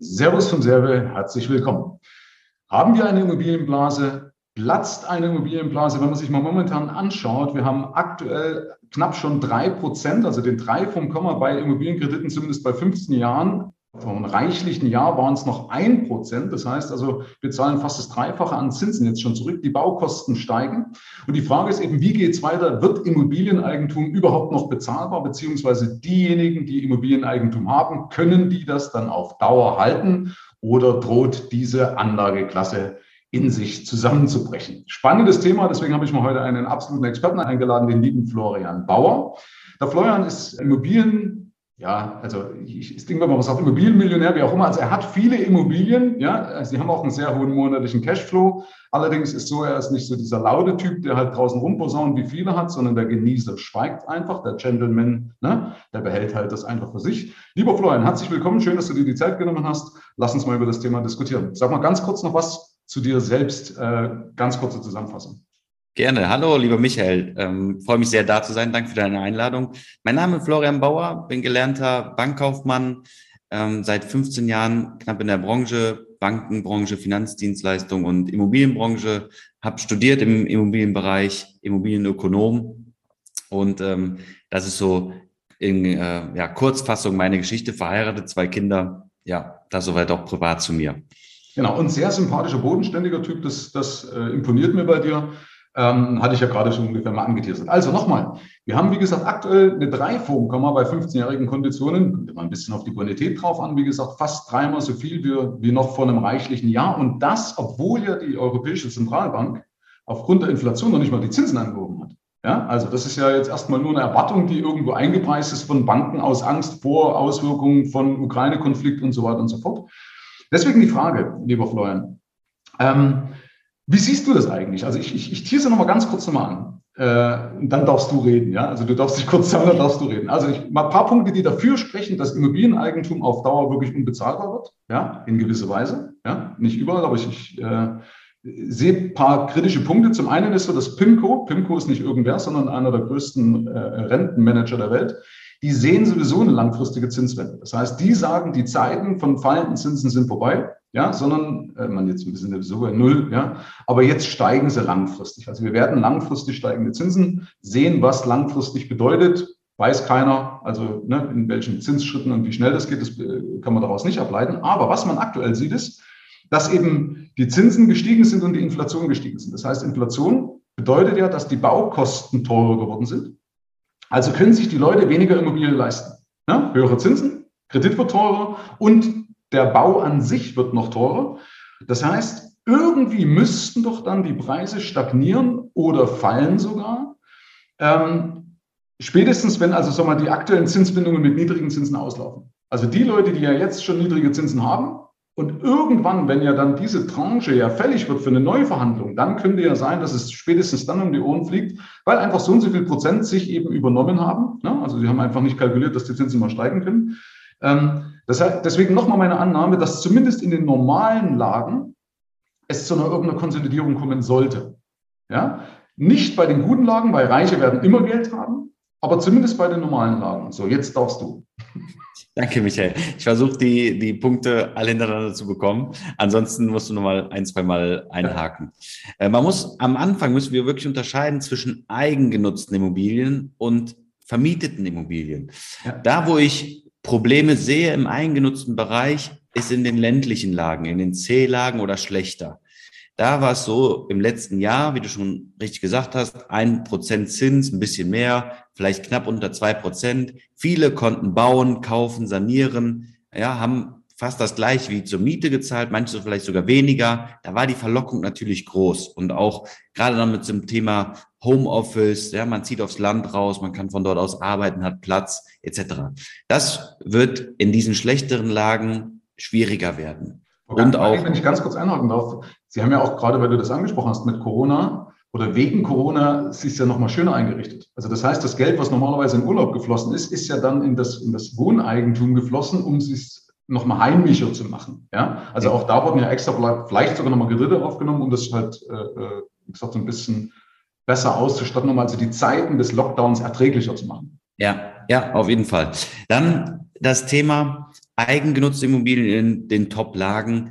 Servus vom Serve, herzlich willkommen. Haben wir eine Immobilienblase? Platzt eine Immobilienblase? Wenn man sich mal momentan anschaut, wir haben aktuell knapp schon drei Prozent, also den drei vom Komma bei Immobilienkrediten, zumindest bei 15 Jahren. Einem reichlichen Jahr waren es noch ein Prozent. Das heißt also, wir zahlen fast das Dreifache an Zinsen jetzt schon zurück. Die Baukosten steigen. Und die Frage ist eben, wie geht es weiter? Wird Immobilieneigentum überhaupt noch bezahlbar? Beziehungsweise diejenigen, die Immobilieneigentum haben, können die das dann auf Dauer halten? Oder droht diese Anlageklasse in sich zusammenzubrechen? Spannendes Thema. Deswegen habe ich mir heute einen absoluten Experten eingeladen, den lieben Florian Bauer. Der Florian ist Immobilien ja, also ich, ich denke mal, was sagt Immobilienmillionär, wie auch immer. Also er hat viele Immobilien, ja, sie haben auch einen sehr hohen monatlichen Cashflow. Allerdings ist so, er ist nicht so dieser laute Typ, der halt draußen rumposaunt, wie viele hat, sondern der Genießer schweigt einfach, der Gentleman, ne, der behält halt das einfach für sich. Lieber Florian, herzlich willkommen, schön, dass du dir die Zeit genommen hast. Lass uns mal über das Thema diskutieren. Sag mal ganz kurz noch was zu dir selbst, äh, ganz kurze Zusammenfassung. Gerne. Hallo, lieber Michael. Ähm, freue mich sehr, da zu sein. Danke für deine Einladung. Mein Name ist Florian Bauer, bin gelernter Bankkaufmann, ähm, seit 15 Jahren knapp in der Branche, Bankenbranche, Finanzdienstleistung und Immobilienbranche, habe studiert im Immobilienbereich, Immobilienökonom und ähm, das ist so in äh, ja, Kurzfassung meine Geschichte, verheiratet, zwei Kinder, ja, das soweit auch privat zu mir. Genau, und sehr sympathischer, bodenständiger Typ, das, das äh, imponiert mir bei dir. Ähm, hatte ich ja gerade schon ungefähr mal angeteasert. Also nochmal, wir haben wie gesagt aktuell eine 3 Formkomma bei 15-jährigen Konditionen. Kommt immer ein bisschen auf die Bonität drauf an. Wie gesagt, fast dreimal so viel wie, wie noch vor einem reichlichen Jahr. Und das, obwohl ja die Europäische Zentralbank aufgrund der Inflation noch nicht mal die Zinsen angehoben hat. Ja, also das ist ja jetzt erstmal nur eine Erwartung, die irgendwo eingepreist ist von Banken aus Angst vor Auswirkungen von Ukraine-Konflikt und so weiter und so fort. Deswegen die Frage, lieber Florian. Ähm, wie siehst du das eigentlich? Also ich, ich, ich tease nochmal ganz kurz nochmal an. Äh, dann darfst du reden, ja. Also du darfst dich kurz sagen, dann darfst du reden. Also ich, mal ein paar Punkte, die dafür sprechen, dass Immobilieneigentum auf Dauer wirklich unbezahlbar wird, ja, in gewisser Weise, ja, nicht überall, aber ich, ich äh, sehe ein paar kritische Punkte. Zum einen ist so das PIMCO. PIMCO ist nicht irgendwer, sondern einer der größten äh, Rentenmanager der Welt. Die sehen sowieso eine langfristige Zinswende. Das heißt, die sagen, die Zeiten von fallenden Zinsen sind vorbei ja, sondern äh, man jetzt ein bisschen so bei Null, ja, aber jetzt steigen sie langfristig. Also wir werden langfristig steigende Zinsen sehen, was langfristig bedeutet, weiß keiner, also ne, in welchen Zinsschritten und wie schnell das geht, das äh, kann man daraus nicht ableiten. Aber was man aktuell sieht, ist, dass eben die Zinsen gestiegen sind und die Inflation gestiegen sind. Das heißt, Inflation bedeutet ja, dass die Baukosten teurer geworden sind. Also können sich die Leute weniger Immobilien leisten. Ja, höhere Zinsen, Kredit wird teurer und der Bau an sich wird noch teurer. Das heißt, irgendwie müssten doch dann die Preise stagnieren oder fallen sogar. Ähm, spätestens, wenn also sagen wir, die aktuellen Zinsbindungen mit niedrigen Zinsen auslaufen. Also die Leute, die ja jetzt schon niedrige Zinsen haben und irgendwann, wenn ja dann diese Tranche ja fällig wird für eine neue Verhandlung, dann könnte ja sein, dass es spätestens dann um die Ohren fliegt, weil einfach so und so viel Prozent sich eben übernommen haben. Ne? Also sie haben einfach nicht kalkuliert, dass die Zinsen mal steigen können. Ähm, das heißt, deswegen nochmal meine Annahme, dass zumindest in den normalen Lagen es zu einer irgendeiner Konsolidierung kommen sollte. Ja? Nicht bei den guten Lagen, weil Reiche werden immer Geld haben, aber zumindest bei den normalen Lagen. So, jetzt darfst du. Danke, Michael. Ich versuche die, die Punkte alle hintereinander zu bekommen. Ansonsten musst du nochmal ein, zwei Mal einhaken. Ja. Äh, man muss, am Anfang müssen wir wirklich unterscheiden zwischen eigengenutzten Immobilien und vermieteten Immobilien. Ja. Da, wo ich Probleme sehe im eingenutzten Bereich, ist in den ländlichen Lagen, in den C-Lagen oder schlechter. Da war es so im letzten Jahr, wie du schon richtig gesagt hast, ein Prozent Zins, ein bisschen mehr, vielleicht knapp unter zwei Prozent. Viele konnten bauen, kaufen, sanieren, ja, haben fast das gleiche wie zur Miete gezahlt, manche vielleicht sogar weniger. Da war die Verlockung natürlich groß. Und auch gerade dann mit dem Thema Homeoffice, ja, man zieht aufs Land raus, man kann von dort aus arbeiten, hat Platz, etc. Das wird in diesen schlechteren Lagen schwieriger werden. Okay, und auch, wenn ich ganz kurz einhaken darf, Sie haben ja auch gerade, weil du das angesprochen hast, mit Corona oder wegen Corona sich ja nochmal schöner eingerichtet. Also das heißt, das Geld, was normalerweise in Urlaub geflossen ist, ist ja dann in das, in das Wohneigentum geflossen, um sich nochmal heimlicher zu machen. Ja, also auch da wurden ja extra vielleicht sogar nochmal Geräte aufgenommen, um das halt, äh, äh, wie gesagt, so ein bisschen besser auszustatten, um also die Zeiten des Lockdowns erträglicher zu machen. Ja, ja, auf jeden Fall. Dann das Thema eigengenutzte Immobilien in den Top-Lagen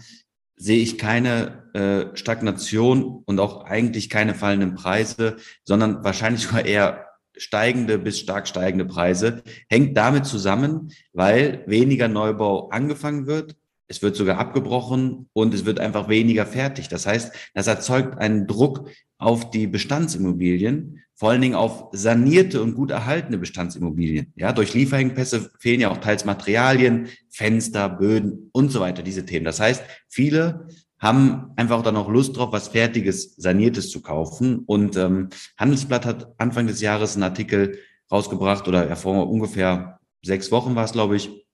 sehe ich keine äh, Stagnation und auch eigentlich keine fallenden Preise, sondern wahrscheinlich sogar eher steigende bis stark steigende Preise. Hängt damit zusammen, weil weniger Neubau angefangen wird. Es wird sogar abgebrochen und es wird einfach weniger fertig. Das heißt, das erzeugt einen Druck auf die Bestandsimmobilien, vor allen Dingen auf sanierte und gut erhaltene Bestandsimmobilien. Ja, durch Lieferengpässe fehlen ja auch teils Materialien, Fenster, Böden und so weiter, diese Themen. Das heißt, viele haben einfach dann auch Lust drauf, was Fertiges, Saniertes zu kaufen. Und ähm, Handelsblatt hat Anfang des Jahres einen Artikel rausgebracht oder vor ungefähr sechs Wochen war es, glaube ich,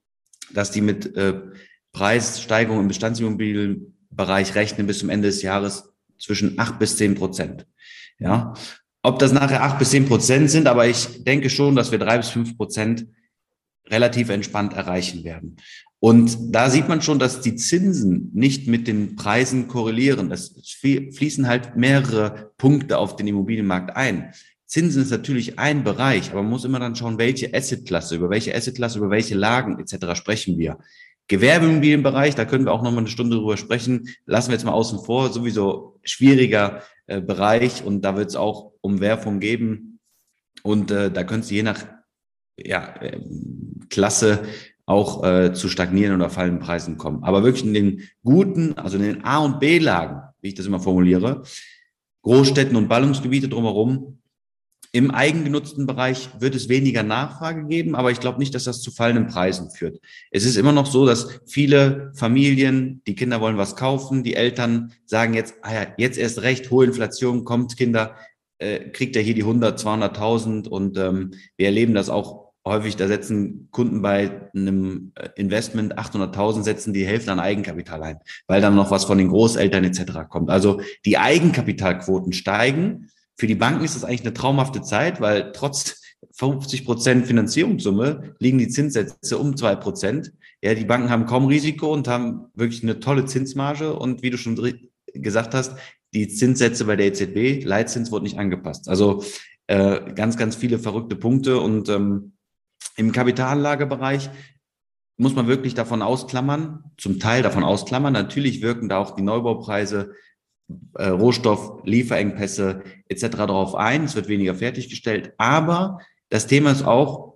dass die mit äh, Preissteigerungen im Bestandsimmobilienbereich rechnen bis zum Ende des Jahres zwischen acht bis zehn Prozent. Ja, ob das nachher acht bis zehn Prozent sind, aber ich denke schon, dass wir drei bis fünf Prozent relativ entspannt erreichen werden. Und da sieht man schon, dass die Zinsen nicht mit den Preisen korrelieren. Es fließen halt mehrere Punkte auf den Immobilienmarkt ein. Zinsen ist natürlich ein Bereich, aber man muss immer dann schauen, welche Assetklasse, über welche Assetklasse, über welche Lagen etc. sprechen wir. Gewerbeimmobilienbereich, da können wir auch noch mal eine Stunde drüber sprechen. Lassen wir jetzt mal außen vor, sowieso schwieriger äh, Bereich und da wird es auch Umwerfung geben. Und äh, da können Sie je nach ja, äh, Klasse auch äh, zu stagnieren oder fallenden Preisen kommen. Aber wirklich in den guten, also in den A- und B-Lagen, wie ich das immer formuliere, Großstädten und Ballungsgebiete drumherum, im eigengenutzten Bereich wird es weniger Nachfrage geben, aber ich glaube nicht, dass das zu fallenden Preisen führt. Es ist immer noch so, dass viele Familien, die Kinder wollen was kaufen, die Eltern sagen jetzt, ah ja, jetzt erst recht, hohe Inflation kommt, Kinder, äh, kriegt er hier die 100, 200.000 und ähm, wir erleben das auch häufig, da setzen Kunden bei einem äh, Investment 800.000, setzen die Hälfte an Eigenkapital ein, weil dann noch was von den Großeltern etc. kommt. Also die Eigenkapitalquoten steigen für die Banken ist das eigentlich eine traumhafte Zeit, weil trotz 50 Prozent Finanzierungssumme liegen die Zinssätze um zwei Prozent. Ja, die Banken haben kaum Risiko und haben wirklich eine tolle Zinsmarge. Und wie du schon gesagt hast, die Zinssätze bei der EZB, Leitzins wurde nicht angepasst. Also äh, ganz, ganz viele verrückte Punkte. Und ähm, im Kapitalanlagebereich muss man wirklich davon ausklammern, zum Teil davon ausklammern. Natürlich wirken da auch die Neubaupreise äh, Rohstoff, Lieferengpässe etc. darauf ein. Es wird weniger fertiggestellt. Aber das Thema ist auch,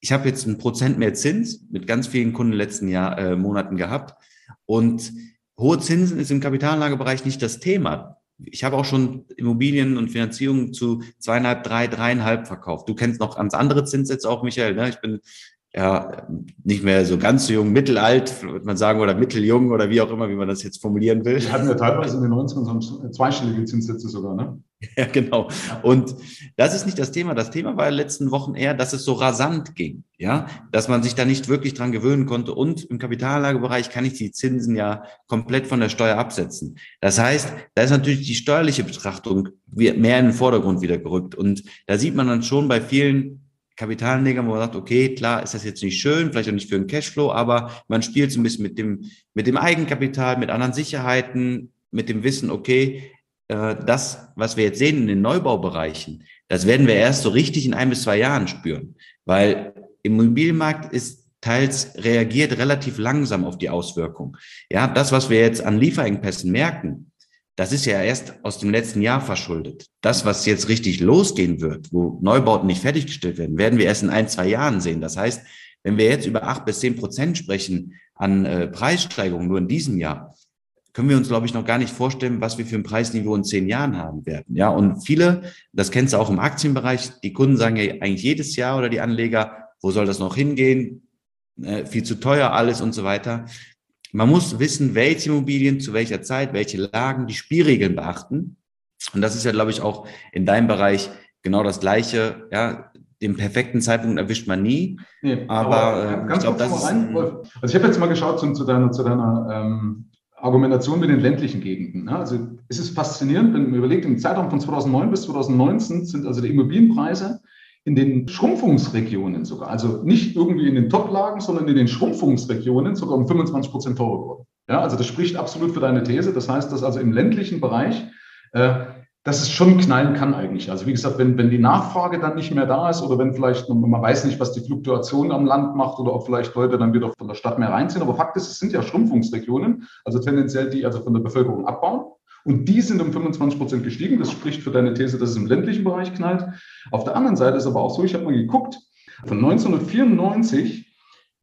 ich habe jetzt ein Prozent mehr Zins mit ganz vielen Kunden in den letzten Jahr, äh, Monaten gehabt. Und hohe Zinsen ist im Kapitalanlagebereich nicht das Thema. Ich habe auch schon Immobilien und Finanzierungen zu zweieinhalb, drei, dreieinhalb verkauft. Du kennst noch ganz andere Zinssätze auch, Michael. Ne? Ich bin ja, nicht mehr so ganz so jung, mittelalt, würde man sagen, oder mitteljung oder wie auch immer, wie man das jetzt formulieren will. Wir hatten ja teilweise in den 90ern zweistellige Zinssätze sogar, ne? Ja, genau. Und das ist nicht das Thema. Das Thema war in den letzten Wochen eher, dass es so rasant ging, ja, dass man sich da nicht wirklich dran gewöhnen konnte. Und im Kapitalanlagebereich kann ich die Zinsen ja komplett von der Steuer absetzen. Das heißt, da ist natürlich die steuerliche Betrachtung mehr in den Vordergrund wieder gerückt. Und da sieht man dann schon bei vielen Kapitalanleger, wo man sagt, okay, klar, ist das jetzt nicht schön, vielleicht auch nicht für den Cashflow, aber man spielt so ein bisschen mit dem, mit dem Eigenkapital, mit anderen Sicherheiten, mit dem Wissen, okay, äh, das, was wir jetzt sehen in den Neubaubereichen, das werden wir erst so richtig in ein bis zwei Jahren spüren, weil im Immobilienmarkt ist teils reagiert relativ langsam auf die Auswirkung. Ja, das, was wir jetzt an Lieferengpässen merken, das ist ja erst aus dem letzten Jahr verschuldet. Das, was jetzt richtig losgehen wird, wo Neubauten nicht fertiggestellt werden, werden wir erst in ein, zwei Jahren sehen. Das heißt, wenn wir jetzt über acht bis zehn Prozent sprechen an äh, Preissteigerungen nur in diesem Jahr, können wir uns, glaube ich, noch gar nicht vorstellen, was wir für ein Preisniveau in zehn Jahren haben werden. Ja, und viele, das kennst du auch im Aktienbereich, die Kunden sagen ja eigentlich jedes Jahr oder die Anleger, wo soll das noch hingehen? Äh, viel zu teuer alles und so weiter. Man muss wissen, welche Immobilien zu welcher Zeit, welche Lagen die Spielregeln beachten. Und das ist ja, glaube ich, auch in deinem Bereich genau das Gleiche. Ja, den perfekten Zeitpunkt erwischt man nie. Nee, aber, aber äh, ich glaube, das ist. Rein, also ich habe jetzt mal geschaut zu, zu deiner, zu deiner ähm, Argumentation mit den ländlichen Gegenden. Ne? Also es ist faszinierend, wenn man überlegt, im Zeitraum von 2009 bis 2019 sind also die Immobilienpreise in den Schrumpfungsregionen sogar, also nicht irgendwie in den Top-Lagen, sondern in den Schrumpfungsregionen sogar um 25 Prozent teurer geworden. Ja, also das spricht absolut für deine These. Das heißt, dass also im ländlichen Bereich äh, dass es schon knallen kann eigentlich. Also wie gesagt, wenn, wenn die Nachfrage dann nicht mehr da ist oder wenn vielleicht, man weiß nicht, was die Fluktuation am Land macht oder ob vielleicht Leute dann wieder von der Stadt mehr reinziehen. Aber Fakt ist, es sind ja Schrumpfungsregionen, also tendenziell die also von der Bevölkerung abbauen. Und die sind um 25 Prozent gestiegen. Das spricht für deine These, dass es im ländlichen Bereich knallt. Auf der anderen Seite ist aber auch so, ich habe mal geguckt, von 1994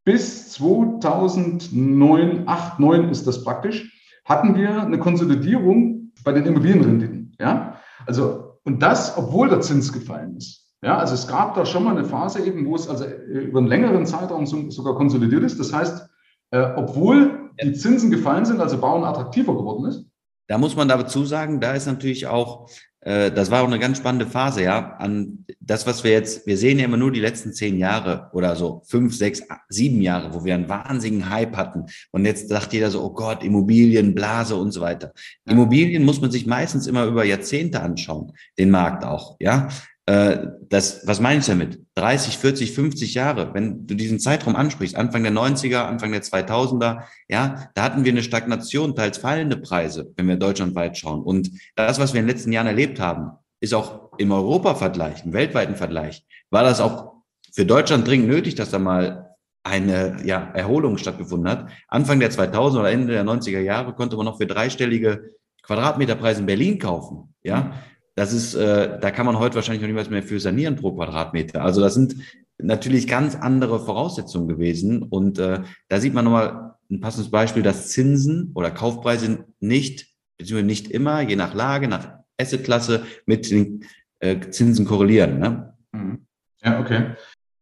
bis 2009, 8, 9 ist das praktisch, hatten wir eine Konsolidierung bei den Immobilienrenditen. Ja? Also, und das, obwohl der Zins gefallen ist. Ja, also es gab da schon mal eine Phase eben, wo es also äh, über einen längeren Zeitraum sogar konsolidiert ist. Das heißt, äh, obwohl die Zinsen gefallen sind, also Bauen attraktiver geworden ist. Da muss man dazu sagen, da ist natürlich auch äh, das war auch eine ganz spannende Phase, ja. An das, was wir jetzt, wir sehen ja immer nur die letzten zehn Jahre oder so, fünf, sechs, sieben Jahre, wo wir einen wahnsinnigen Hype hatten. Und jetzt sagt jeder so, oh Gott, Immobilien, Blase und so weiter. Immobilien muss man sich meistens immer über Jahrzehnte anschauen, den Markt auch, ja. Äh, das, was meine ich damit? 30, 40, 50 Jahre, wenn du diesen Zeitraum ansprichst, Anfang der 90er, Anfang der 2000er, ja, da hatten wir eine Stagnation, teils fallende Preise, wenn wir deutschlandweit schauen. Und das, was wir in den letzten Jahren erlebt haben, ist auch im Europa-Vergleich, im weltweiten Vergleich, war das auch für Deutschland dringend nötig, dass da mal eine ja, Erholung stattgefunden hat. Anfang der 2000er oder Ende der 90er Jahre konnte man noch für dreistellige Quadratmeterpreise in Berlin kaufen. Ja, das ist, äh, da kann man heute wahrscheinlich noch niemals mehr für sanieren pro Quadratmeter. Also das sind natürlich ganz andere Voraussetzungen gewesen. Und äh, da sieht man nochmal ein passendes Beispiel, dass Zinsen oder Kaufpreise nicht, beziehungsweise nicht immer, je nach Lage, nach Assetklasse mit den äh, Zinsen korrelieren. Ne? Mhm. Ja, okay.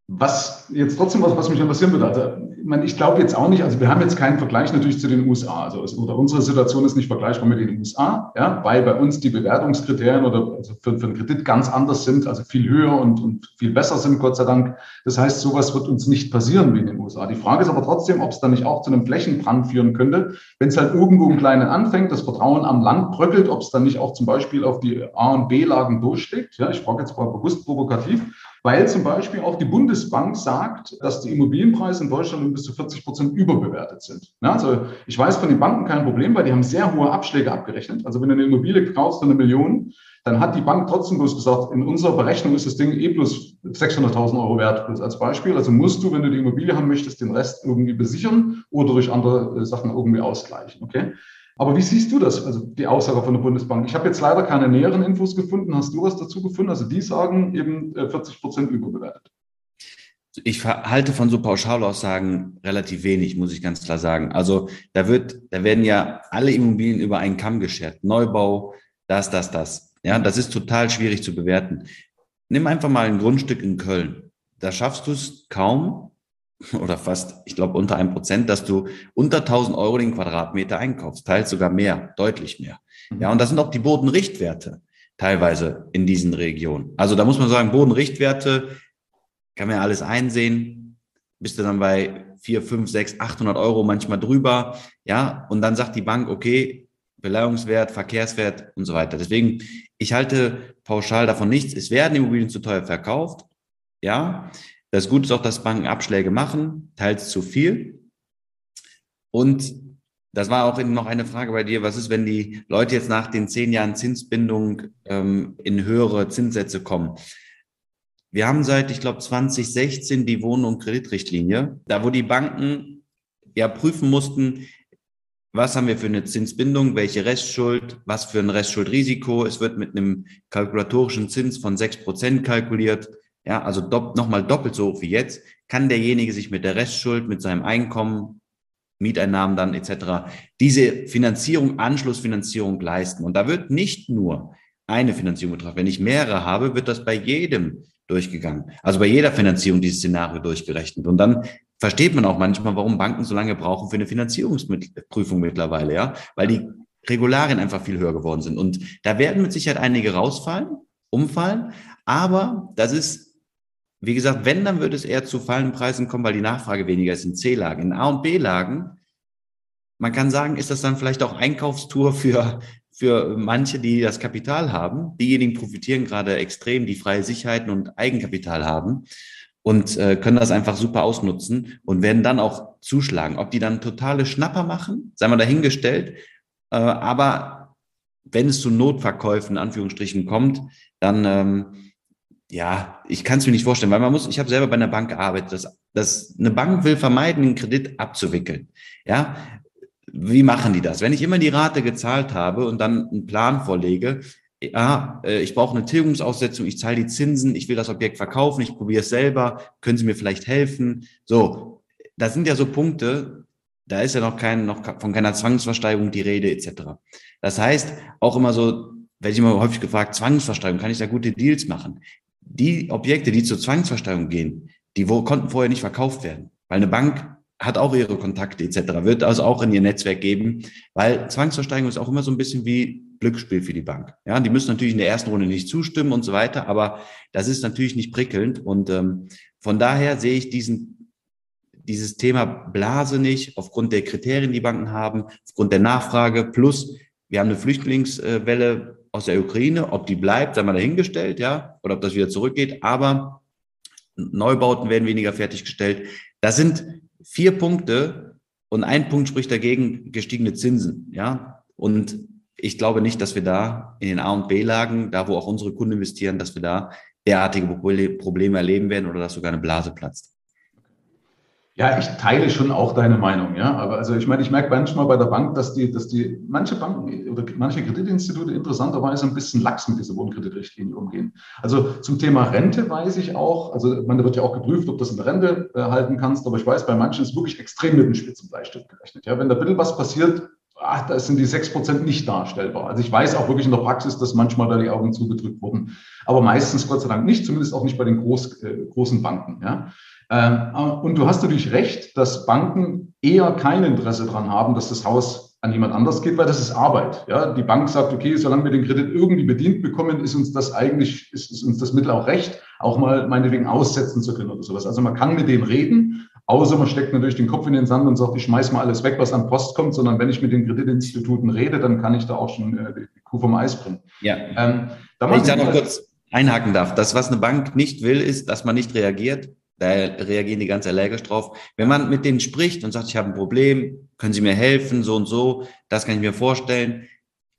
Was jetzt trotzdem was, was mich interessieren würde, also ich, meine, ich glaube jetzt auch nicht, also wir haben jetzt keinen Vergleich natürlich zu den USA. Also oder unsere Situation ist nicht vergleichbar mit den USA, ja, weil bei uns die Bewertungskriterien oder also für, für einen Kredit ganz anders sind, also viel höher und, und viel besser sind, Gott sei Dank. Das heißt, sowas wird uns nicht passieren wie in den USA. Die Frage ist aber trotzdem, ob es dann nicht auch zu einem Flächenbrand führen könnte, wenn es halt irgendwo im Kleinen anfängt, das Vertrauen am Land bröckelt, ob es dann nicht auch zum Beispiel auf die A- und B-Lagen durchschlägt. Ja, ich frage jetzt mal bewusst provokativ weil zum Beispiel auch die Bundesbank sagt, dass die Immobilienpreise in Deutschland um bis zu 40 Prozent überbewertet sind. Ja, also ich weiß von den Banken kein Problem, weil die haben sehr hohe Abschläge abgerechnet. Also wenn du eine Immobilie kaufst für eine Million, dann hat die Bank trotzdem bloß gesagt, in unserer Berechnung ist das Ding eh plus 600.000 Euro wert, bloß als Beispiel. Also musst du, wenn du die Immobilie haben möchtest, den Rest irgendwie besichern oder durch andere äh, Sachen irgendwie ausgleichen. Okay? Aber wie siehst du das, also die Aussage von der Bundesbank? Ich habe jetzt leider keine näheren Infos gefunden. Hast du was dazu gefunden? Also die sagen eben 40 äh, Prozent überbewertet. Ich halte von so Pauschalaussagen relativ wenig, muss ich ganz klar sagen. Also da wird, da werden ja alle Immobilien über einen Kamm geschert. Neubau, das, das, das. Ja, das ist total schwierig zu bewerten. Nimm einfach mal ein Grundstück in Köln. Da schaffst du es kaum, oder fast, ich glaube, unter einem Prozent, dass du unter 1000 Euro den Quadratmeter einkaufst, teils sogar mehr, deutlich mehr. Mhm. Ja, und das sind auch die Bodenrichtwerte teilweise in diesen Regionen. Also da muss man sagen, Bodenrichtwerte kann man ja alles einsehen, bist du dann bei 4, 5, 6, 800 Euro manchmal drüber, ja, und dann sagt die Bank, okay, Beleihungswert, Verkehrswert und so weiter. Deswegen, ich halte pauschal davon nichts. Es werden Immobilien zu teuer verkauft, ja, das Gute ist auch, dass Banken Abschläge machen, teils zu viel. Und das war auch noch eine Frage bei dir. Was ist, wenn die Leute jetzt nach den zehn Jahren Zinsbindung ähm, in höhere Zinssätze kommen? Wir haben seit, ich glaube, 2016 die Wohn- und Kreditrichtlinie, da wo die Banken ja prüfen mussten, was haben wir für eine Zinsbindung, welche Restschuld, was für ein Restschuldrisiko. Es wird mit einem kalkulatorischen Zins von sechs Prozent kalkuliert ja, also dopp, nochmal doppelt so hoch wie jetzt, kann derjenige sich mit der Restschuld, mit seinem Einkommen, Mieteinnahmen dann etc. diese Finanzierung, Anschlussfinanzierung leisten. Und da wird nicht nur eine Finanzierung betrachtet. Wenn ich mehrere habe, wird das bei jedem durchgegangen. Also bei jeder Finanzierung dieses Szenario durchgerechnet. Und dann versteht man auch manchmal, warum Banken so lange brauchen für eine Finanzierungsprüfung mittlerweile, ja, weil die Regularien einfach viel höher geworden sind. Und da werden mit Sicherheit einige rausfallen, umfallen. Aber das ist wie gesagt, wenn, dann würde es eher zu fallenden Preisen kommen, weil die Nachfrage weniger ist in C-Lagen. In A- und B-Lagen, man kann sagen, ist das dann vielleicht auch Einkaufstour für, für manche, die das Kapital haben. Diejenigen profitieren gerade extrem, die freie Sicherheiten und Eigenkapital haben und äh, können das einfach super ausnutzen und werden dann auch zuschlagen. Ob die dann totale Schnapper machen, sei mal dahingestellt. Äh, aber wenn es zu Notverkäufen in Anführungsstrichen kommt, dann ähm, ja, ich kann es mir nicht vorstellen, weil man muss, ich habe selber bei einer Bank gearbeitet, dass, dass eine Bank will vermeiden, einen Kredit abzuwickeln. Ja, wie machen die das? Wenn ich immer die Rate gezahlt habe und dann einen Plan vorlege, ja, äh, ich brauche eine Tilgungsaussetzung, ich zahle die Zinsen, ich will das Objekt verkaufen, ich probiere es selber, können Sie mir vielleicht helfen? So, das sind ja so Punkte, da ist ja noch kein, noch von keiner Zwangsversteigerung die Rede etc. Das heißt, auch immer so, werde ich immer häufig gefragt, Zwangsversteigerung, kann ich da gute Deals machen? Die Objekte, die zur Zwangsversteigerung gehen, die konnten vorher nicht verkauft werden, weil eine Bank hat auch ihre Kontakte etc., wird also auch in ihr Netzwerk geben, weil Zwangsversteigerung ist auch immer so ein bisschen wie Glücksspiel für die Bank. Ja, die müssen natürlich in der ersten Runde nicht zustimmen und so weiter, aber das ist natürlich nicht prickelnd und ähm, von daher sehe ich diesen dieses Thema Blase nicht aufgrund der Kriterien, die Banken haben, aufgrund der Nachfrage plus wir haben eine Flüchtlingswelle aus der Ukraine, ob die bleibt, sei mal dahingestellt, ja, oder ob das wieder zurückgeht, aber Neubauten werden weniger fertiggestellt. Das sind vier Punkte und ein Punkt spricht dagegen gestiegene Zinsen, ja. Und ich glaube nicht, dass wir da in den A und B-Lagen, da wo auch unsere Kunden investieren, dass wir da derartige Probleme erleben werden oder dass sogar eine Blase platzt. Ja, ich teile schon auch deine Meinung, ja. Aber also ich meine, ich merke manchmal bei der Bank, dass die, dass die manche Banken oder manche Kreditinstitute interessanterweise ein bisschen lax mit dieser Wohnkredititrichtlinie umgehen. Also zum Thema Rente weiß ich auch, also man wird ja auch geprüft, ob du das in der Rente äh, halten kannst, aber ich weiß, bei manchen ist wirklich extrem mit dem Spitzenbleistift gerechnet. Ja, wenn da bitte was passiert, ach, da sind die sechs Prozent nicht darstellbar. Also ich weiß auch wirklich in der Praxis, dass manchmal da die Augen zugedrückt wurden, aber meistens Gott sei Dank nicht, zumindest auch nicht bei den groß, äh, großen Banken. Ja. Ähm, und du hast natürlich recht, dass Banken eher kein Interesse daran haben, dass das Haus an jemand anders geht, weil das ist Arbeit. Ja, die Bank sagt, okay, solange wir den Kredit irgendwie bedient bekommen, ist uns das eigentlich, ist, ist uns das Mittel auch recht, auch mal meinetwegen aussetzen zu können oder sowas. Also man kann mit denen reden, außer man steckt natürlich den Kopf in den Sand und sagt, ich schmeiß mal alles weg, was an Post kommt, sondern wenn ich mit den Kreditinstituten rede, dann kann ich da auch schon äh, die Kuh vom Eis bringen. Ja. Ähm, ich da noch kurz einhaken darf. Das, was eine Bank nicht will, ist, dass man nicht reagiert, da reagieren die ganz allergisch drauf. Wenn man mit denen spricht und sagt, ich habe ein Problem, können Sie mir helfen, so und so, das kann ich mir vorstellen.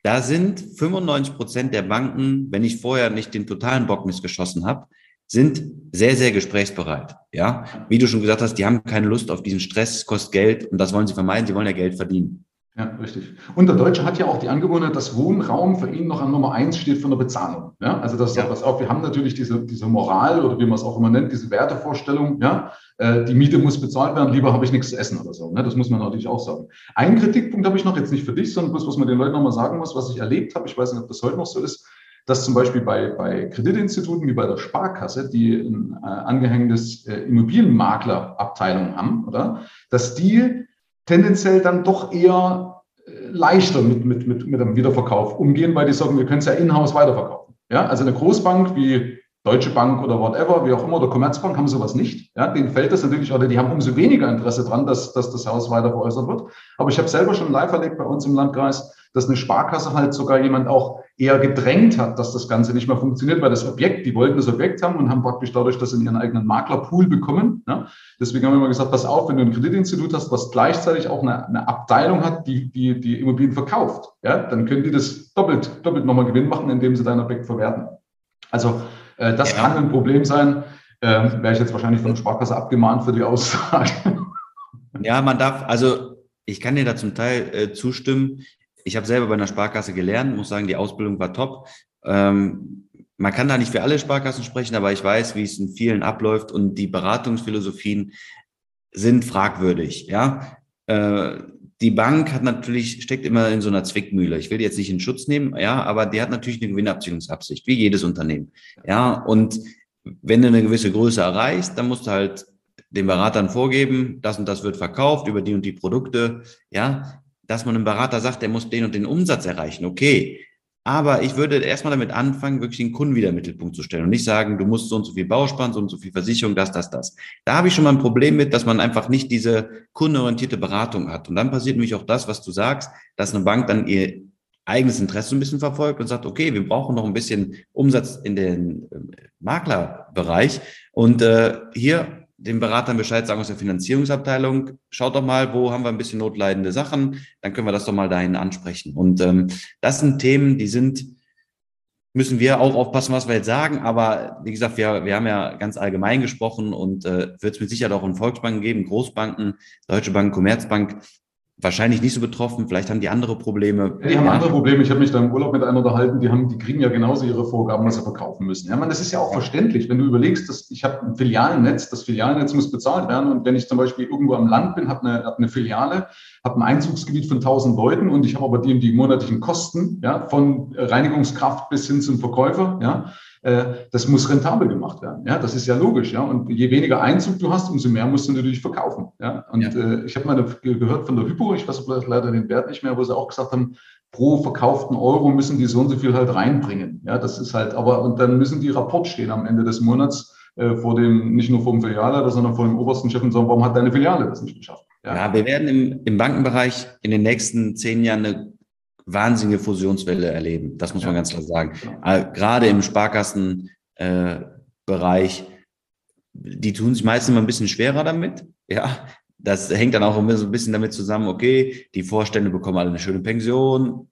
Da sind 95 Prozent der Banken, wenn ich vorher nicht den totalen Bock missgeschossen habe, sind sehr, sehr gesprächsbereit. Ja, wie du schon gesagt hast, die haben keine Lust auf diesen Stress, kostet Geld und das wollen sie vermeiden. Sie wollen ja Geld verdienen. Ja, richtig. Und der Deutsche hat ja auch die Angewohnheit, dass Wohnraum für ihn noch an Nummer eins steht von der Bezahlung. Ja, also das ja. was auch, wir haben natürlich diese, diese Moral oder wie man es auch immer nennt, diese Wertevorstellung, ja, äh, die Miete muss bezahlt werden, lieber habe ich nichts zu essen oder so. Ne? Das muss man natürlich auch sagen. Einen Kritikpunkt habe ich noch, jetzt nicht für dich, sondern bloß, was man den Leuten nochmal sagen muss, was ich erlebt habe, ich weiß nicht, ob das heute noch so ist, dass zum Beispiel bei, bei Kreditinstituten wie bei der Sparkasse, die ein äh, angehängtes äh, Immobilienmaklerabteilung haben, oder, dass die tendenziell dann doch eher äh, leichter mit, mit, mit, mit dem Wiederverkauf umgehen, weil die sagen, wir können es ja in-house weiterverkaufen. Ja, also eine Großbank wie Deutsche Bank oder whatever, wie auch immer, oder Commerzbank haben sowas nicht. Ja, denen fällt das natürlich, oder die haben umso weniger Interesse dran, dass, dass das Haus weiter veräußert wird. Aber ich habe selber schon live erlebt bei uns im Landkreis, dass eine Sparkasse halt sogar jemand auch eher gedrängt hat, dass das Ganze nicht mehr funktioniert, weil das Objekt, die wollten das Objekt haben und haben praktisch dadurch das in ihren eigenen Maklerpool bekommen. Ja. Deswegen haben wir immer gesagt, pass auf, wenn du ein Kreditinstitut hast, was gleichzeitig auch eine, eine Abteilung hat, die, die die Immobilien verkauft, ja, dann können die das doppelt, doppelt nochmal Gewinn machen, indem sie dein Objekt verwerten. Also äh, das ja. kann ein Problem sein. Ähm, Wäre ich jetzt wahrscheinlich von der Sparkasse abgemahnt für die Aussage. Ja, man darf, also ich kann dir da zum Teil äh, zustimmen ich habe selber bei einer Sparkasse gelernt, muss sagen, die Ausbildung war top. Ähm, man kann da nicht für alle Sparkassen sprechen, aber ich weiß, wie es in vielen abläuft und die Beratungsphilosophien sind fragwürdig. Ja, äh, die Bank hat natürlich steckt immer in so einer Zwickmühle. Ich will jetzt nicht in Schutz nehmen, ja, aber die hat natürlich eine Gewinnabziehungsabsicht, wie jedes Unternehmen. Ja, und wenn du eine gewisse Größe erreichst, dann musst du halt den Beratern vorgeben, das und das wird verkauft über die und die Produkte. Ja, dass man einem Berater sagt, der muss den und den Umsatz erreichen. Okay. Aber ich würde erstmal damit anfangen, wirklich den Kunden wieder im Mittelpunkt zu stellen und nicht sagen, du musst so und so viel Bausparen, so und so viel Versicherung, das, das, das. Da habe ich schon mal ein Problem mit, dass man einfach nicht diese kundenorientierte Beratung hat. Und dann passiert nämlich auch das, was du sagst, dass eine Bank dann ihr eigenes Interesse ein bisschen verfolgt und sagt, okay, wir brauchen noch ein bisschen Umsatz in den äh, Maklerbereich. Und äh, hier den Beratern Bescheid sagen aus der Finanzierungsabteilung, schaut doch mal, wo haben wir ein bisschen notleidende Sachen, dann können wir das doch mal dahin ansprechen. Und ähm, das sind Themen, die sind, müssen wir auch aufpassen, was wir jetzt sagen. Aber wie gesagt, wir, wir haben ja ganz allgemein gesprochen und äh, wird es mit Sicherheit auch in Volksbanken geben, Großbanken, Deutsche Bank, Commerzbank wahrscheinlich nicht so betroffen, vielleicht haben die andere Probleme. Die haben andere Probleme. Ich habe mich da im Urlaub mit einer unterhalten, die haben, die kriegen ja genauso ihre Vorgaben, was sie verkaufen müssen. Ja, man, das ist ja auch verständlich, wenn du überlegst, dass ich habe ein Filialnetz, das Filialnetz muss bezahlt werden und wenn ich zum Beispiel irgendwo am Land bin, habe eine, hab eine Filiale, habe ein Einzugsgebiet von 1000 Leuten und ich habe aber die, die monatlichen Kosten, ja, von Reinigungskraft bis hin zum Verkäufer, ja, das muss rentabel gemacht werden. Ja, das ist ja logisch. Ja, und je weniger Einzug du hast, umso mehr musst du natürlich verkaufen. Ja, und ja. Äh, ich habe mal gehört von der Hypo, ich weiß leider den Wert nicht mehr, wo sie auch gesagt haben, pro verkauften Euro müssen die so und so viel halt reinbringen. Ja, das ist halt, aber und dann müssen die Rapport stehen am Ende des Monats äh, vor dem, nicht nur vor dem Filialleiter, sondern vor dem obersten Chef und sagen, warum hat deine Filiale das nicht geschafft? Ja, ja wir werden im, im Bankenbereich in den nächsten zehn Jahren eine wahnsinnige Fusionswelle erleben. Das muss ja. man ganz klar sagen. Äh, gerade im Sparkassenbereich, äh, die tun sich meistens immer ein bisschen schwerer damit. Ja, das hängt dann auch immer so ein bisschen damit zusammen, okay, die Vorstände bekommen alle eine schöne Pension,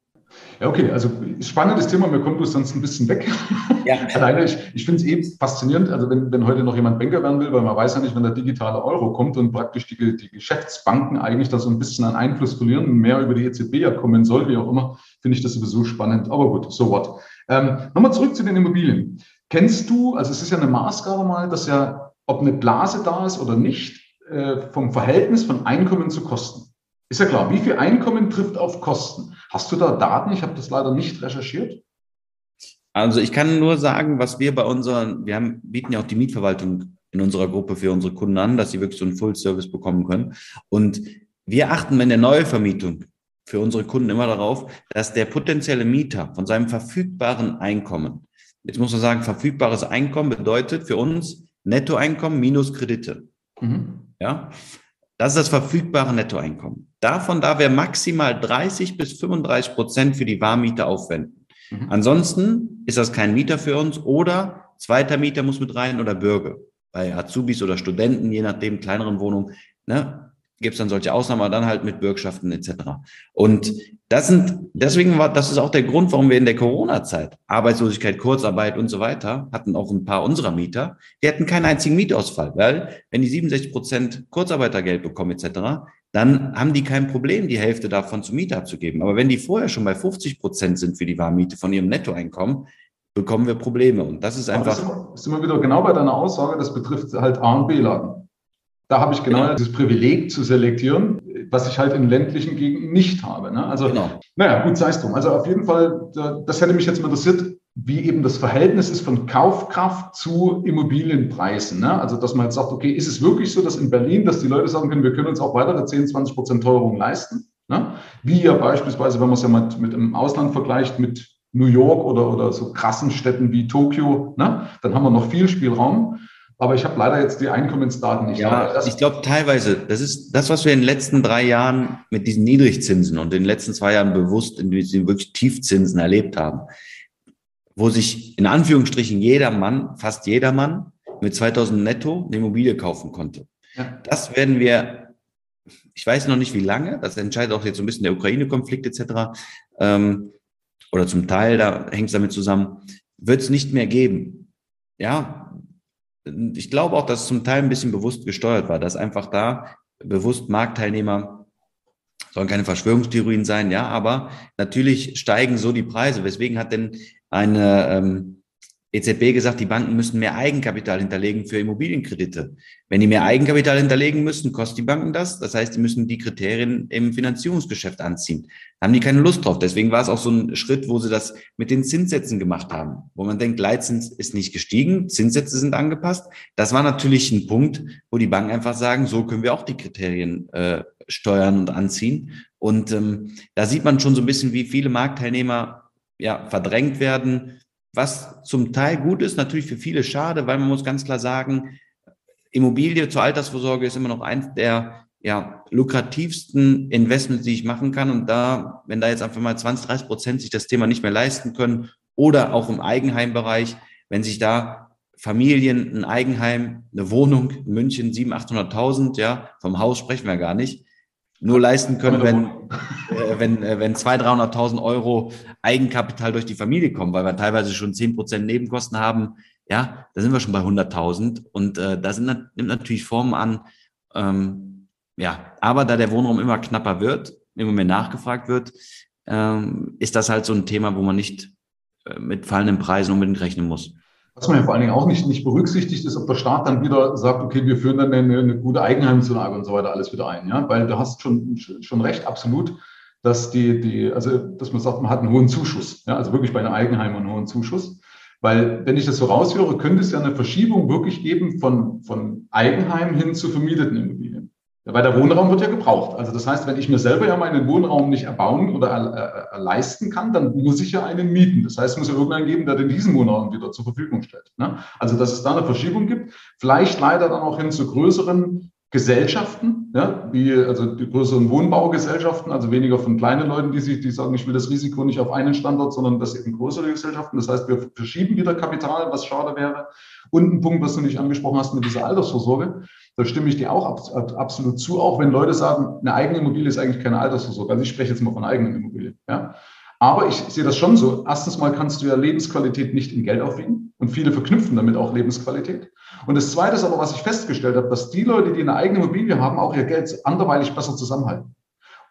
ja, okay, also spannendes Thema, mir kommt bloß sonst ein bisschen weg. Ja. Alleine, ich, ich finde es eben faszinierend, also wenn, wenn heute noch jemand Banker werden will, weil man weiß ja nicht, wenn der digitale Euro kommt und praktisch die, die Geschäftsbanken eigentlich da so ein bisschen an Einfluss verlieren und mehr über die EZB ja kommen soll, wie auch immer, finde ich das sowieso spannend. Aber gut, so what. Ähm, Nochmal zurück zu den Immobilien. Kennst du, also es ist ja eine Maßgabe mal, dass ja, ob eine Blase da ist oder nicht, äh, vom Verhältnis von Einkommen zu Kosten. Ist ja klar, wie viel Einkommen trifft auf Kosten? Hast du da Daten? Ich habe das leider nicht recherchiert. Also ich kann nur sagen, was wir bei unseren, wir haben, bieten ja auch die Mietverwaltung in unserer Gruppe für unsere Kunden an, dass sie wirklich so einen Full-Service bekommen können. Und wir achten in der Neuvermietung für unsere Kunden immer darauf, dass der potenzielle Mieter von seinem verfügbaren Einkommen, jetzt muss man sagen, verfügbares Einkommen bedeutet für uns Nettoeinkommen minus Kredite. Mhm. Ja, das ist das verfügbare Nettoeinkommen. Davon darf er maximal 30 bis 35 Prozent für die Warmmiete aufwenden. Mhm. Ansonsten ist das kein Mieter für uns oder zweiter Mieter muss mit rein oder Bürger. Bei Azubis oder Studenten, je nachdem, kleineren Wohnungen, ne, gibt es dann solche Ausnahmen, aber dann halt mit Bürgschaften etc. Und das sind, deswegen war, das ist auch der Grund, warum wir in der Corona-Zeit Arbeitslosigkeit, Kurzarbeit und so weiter hatten auch ein paar unserer Mieter, die hatten keinen einzigen Mietausfall, weil wenn die 67 Prozent Kurzarbeitergeld bekommen etc., dann haben die kein Problem, die Hälfte davon zur Miete abzugeben. Aber wenn die vorher schon bei 50 Prozent sind für die Warmmiete von ihrem Nettoeinkommen, bekommen wir Probleme. Und das ist einfach. Aber das ist immer wieder genau bei deiner Aussage, das betrifft halt A und B-Lagen. Da habe ich genau, genau, das Privileg zu selektieren, was ich halt in ländlichen Gegenden nicht habe. Ne? Also, genau. naja, gut, sei es drum. Also auf jeden Fall, das hätte mich jetzt mal interessiert, wie eben das Verhältnis ist von Kaufkraft zu Immobilienpreisen. Ne? Also, dass man jetzt sagt, okay, ist es wirklich so, dass in Berlin, dass die Leute sagen können, wir können uns auch weitere 10, 20 Prozent Teuerung leisten? Ne? Wie ja beispielsweise, wenn man es ja mit, mit dem Ausland vergleicht, mit New York oder, oder so krassen Städten wie Tokio, ne? dann haben wir noch viel Spielraum. Aber ich habe leider jetzt die Einkommensdaten nicht. Ja, ich glaube teilweise, das ist das, was wir in den letzten drei Jahren mit diesen Niedrigzinsen und in den letzten zwei Jahren bewusst in diesen wirklich Tiefzinsen erlebt haben, wo sich in Anführungsstrichen jeder Mann, fast jeder Mann mit 2000 netto eine Immobilie kaufen konnte. Ja. Das werden wir, ich weiß noch nicht wie lange, das entscheidet auch jetzt so ein bisschen der Ukraine-Konflikt etc. Ähm, oder zum Teil, da hängt es damit zusammen, wird es nicht mehr geben. Ja, ich glaube auch, dass zum Teil ein bisschen bewusst gesteuert war, dass einfach da bewusst Marktteilnehmer sollen keine Verschwörungstheorien sein, ja, aber natürlich steigen so die Preise. Weswegen hat denn eine ähm, EZB gesagt, die Banken müssen mehr Eigenkapital hinterlegen für Immobilienkredite. Wenn die mehr Eigenkapital hinterlegen müssen, kostet die Banken das. Das heißt, die müssen die Kriterien im Finanzierungsgeschäft anziehen. Da haben die keine Lust drauf. Deswegen war es auch so ein Schritt, wo sie das mit den Zinssätzen gemacht haben, wo man denkt, Leitzins ist nicht gestiegen, Zinssätze sind angepasst. Das war natürlich ein Punkt, wo die Banken einfach sagen, so können wir auch die Kriterien äh, steuern und anziehen. Und ähm, da sieht man schon so ein bisschen, wie viele Marktteilnehmer ja verdrängt werden was zum Teil gut ist, natürlich für viele schade, weil man muss ganz klar sagen, Immobilie zur Altersvorsorge ist immer noch eins der ja, lukrativsten Investments, die ich machen kann. Und da, wenn da jetzt einfach mal 20, 30 Prozent sich das Thema nicht mehr leisten können oder auch im Eigenheimbereich, wenn sich da Familien ein Eigenheim, eine Wohnung in München, 700.000, 800.000, ja, vom Haus sprechen wir gar nicht, nur leisten können, wenn, äh, wenn, äh, wenn 200.000, 300.000 Euro Eigenkapital durch die Familie kommen, weil wir teilweise schon 10% Nebenkosten haben, ja, da sind wir schon bei 100.000 und äh, da sind, nimmt natürlich Formen an, ähm, ja, aber da der Wohnraum immer knapper wird, immer mehr nachgefragt wird, ähm, ist das halt so ein Thema, wo man nicht äh, mit fallenden Preisen unbedingt rechnen muss. Was man ja vor allen Dingen auch nicht, nicht berücksichtigt ist, ob der Staat dann wieder sagt, okay, wir führen dann eine, eine gute Eigenheimzulage und so weiter alles wieder ein. Ja? Weil du hast schon, schon recht, absolut, dass die, die, also dass man sagt, man hat einen hohen Zuschuss. Ja? Also wirklich bei einem Eigenheim einen hohen Zuschuss. Weil, wenn ich das so raushöre, könnte es ja eine Verschiebung wirklich geben von, von Eigenheim hin zu vermieteten Immobilien. Ja, weil der Wohnraum wird ja gebraucht. Also das heißt, wenn ich mir selber ja meinen Wohnraum nicht erbauen oder er, leisten kann, dann muss ich ja einen mieten. Das heißt, es muss ja irgendeinen geben, der den diesen Wohnraum wieder zur Verfügung stellt. Ne? Also dass es da eine Verschiebung gibt, vielleicht leider dann auch hin zu größeren Gesellschaften, ja, wie also die größeren Wohnbaugesellschaften, also weniger von kleinen Leuten, die sich, die sagen, ich will das Risiko nicht auf einen Standort, sondern das eben größere Gesellschaften. Das heißt, wir verschieben wieder Kapital, was schade wäre. Und ein Punkt, was du nicht angesprochen hast mit dieser Altersvorsorge, da stimme ich dir auch ab, absolut zu, auch wenn Leute sagen, eine eigene Immobilie ist eigentlich keine Altersvorsorge. Also ich spreche jetzt mal von eigenen Immobilien. Ja. Aber ich sehe das schon so. Erstens mal kannst du ja Lebensqualität nicht in Geld aufwiegen und viele verknüpfen damit auch Lebensqualität. Und das Zweite ist aber, was ich festgestellt habe, dass die Leute, die eine eigene Immobilie haben, auch ihr Geld anderweitig besser zusammenhalten.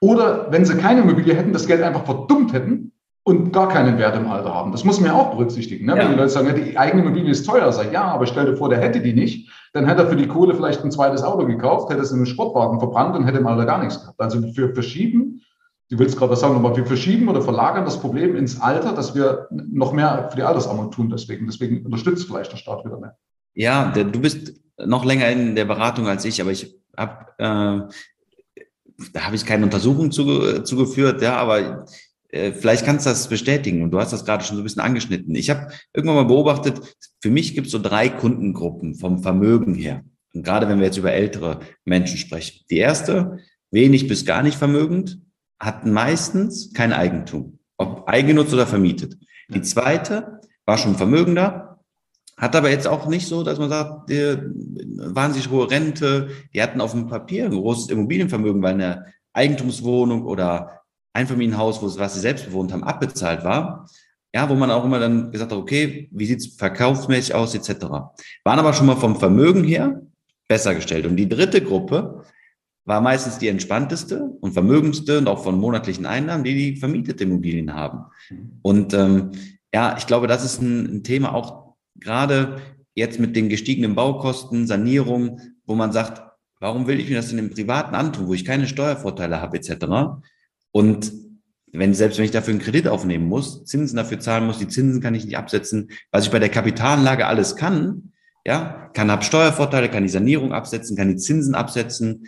Oder wenn sie keine Immobilie hätten, das Geld einfach verdummt hätten und gar keinen Wert im Alter haben. Das muss man ja auch berücksichtigen. Ne? Ja. Wenn die Leute sagen, die eigene Immobilie ist teuer, sag ja, aber stell dir vor, der hätte die nicht, dann hätte er für die Kohle vielleicht ein zweites Auto gekauft, hätte es in einem Sportwagen verbrannt und hätte im Alter gar nichts gehabt. Also wir verschieben, du willst gerade was sagen, aber wir verschieben oder verlagern das Problem ins Alter, dass wir noch mehr für die Altersarmut tun. Deswegen, deswegen unterstützt vielleicht der Staat wieder mehr. Ja, du bist noch länger in der Beratung als ich, aber ich habe, äh, da habe ich keine Untersuchung zuge, zugeführt, ja, aber vielleicht kannst du das bestätigen und du hast das gerade schon so ein bisschen angeschnitten. Ich habe irgendwann mal beobachtet, für mich gibt es so drei Kundengruppen vom Vermögen her. Und gerade wenn wir jetzt über ältere Menschen sprechen. Die erste, wenig bis gar nicht vermögend, hat meistens kein Eigentum, ob eingenutzt oder vermietet. Die zweite war schon vermögender, hat aber jetzt auch nicht so, dass man sagt, die wahnsinnig hohe Rente, die hatten auf dem Papier ein großes Immobilienvermögen, weil eine Eigentumswohnung oder Einfamilienhaus, wo es, was sie selbst bewohnt haben, abbezahlt war. Ja, wo man auch immer dann gesagt hat, okay, wie sieht's verkaufsmäßig aus, etc. Waren aber schon mal vom Vermögen her besser gestellt. Und die dritte Gruppe war meistens die entspannteste und vermögendste und auch von monatlichen Einnahmen, die die vermietete Immobilien haben. Und ähm, ja, ich glaube, das ist ein, ein Thema auch gerade jetzt mit den gestiegenen Baukosten, Sanierung, wo man sagt, warum will ich mir das in dem Privaten antun, wo ich keine Steuervorteile habe, etc. Und wenn, selbst wenn ich dafür einen Kredit aufnehmen muss, Zinsen dafür zahlen muss, die Zinsen kann ich nicht absetzen, was ich bei der Kapitalanlage alles kann, ja, kann ab Steuervorteile, kann die Sanierung absetzen, kann die Zinsen absetzen.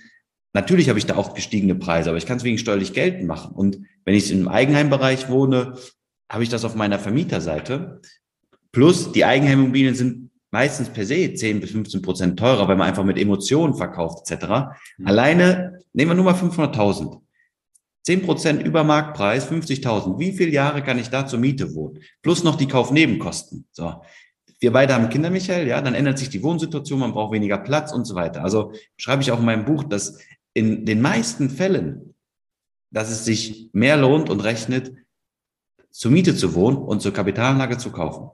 Natürlich habe ich da auch gestiegene Preise, aber ich kann es wegen steuerlich geltend machen. Und wenn ich im Eigenheimbereich wohne, habe ich das auf meiner Vermieterseite. Plus die Eigenheimimmobilien sind meistens per se 10 bis 15 Prozent teurer, weil man einfach mit Emotionen verkauft etc. Mhm. Alleine nehmen wir nur mal 500.000. 10% über Marktpreis, 50.000. Wie viele Jahre kann ich da zur Miete wohnen? Plus noch die Kaufnebenkosten. So. Wir beide haben Kinder, Michael, ja, dann ändert sich die Wohnsituation, man braucht weniger Platz und so weiter. Also schreibe ich auch in meinem Buch, dass in den meisten Fällen, dass es sich mehr lohnt und rechnet, zur Miete zu wohnen und zur Kapitalanlage zu kaufen.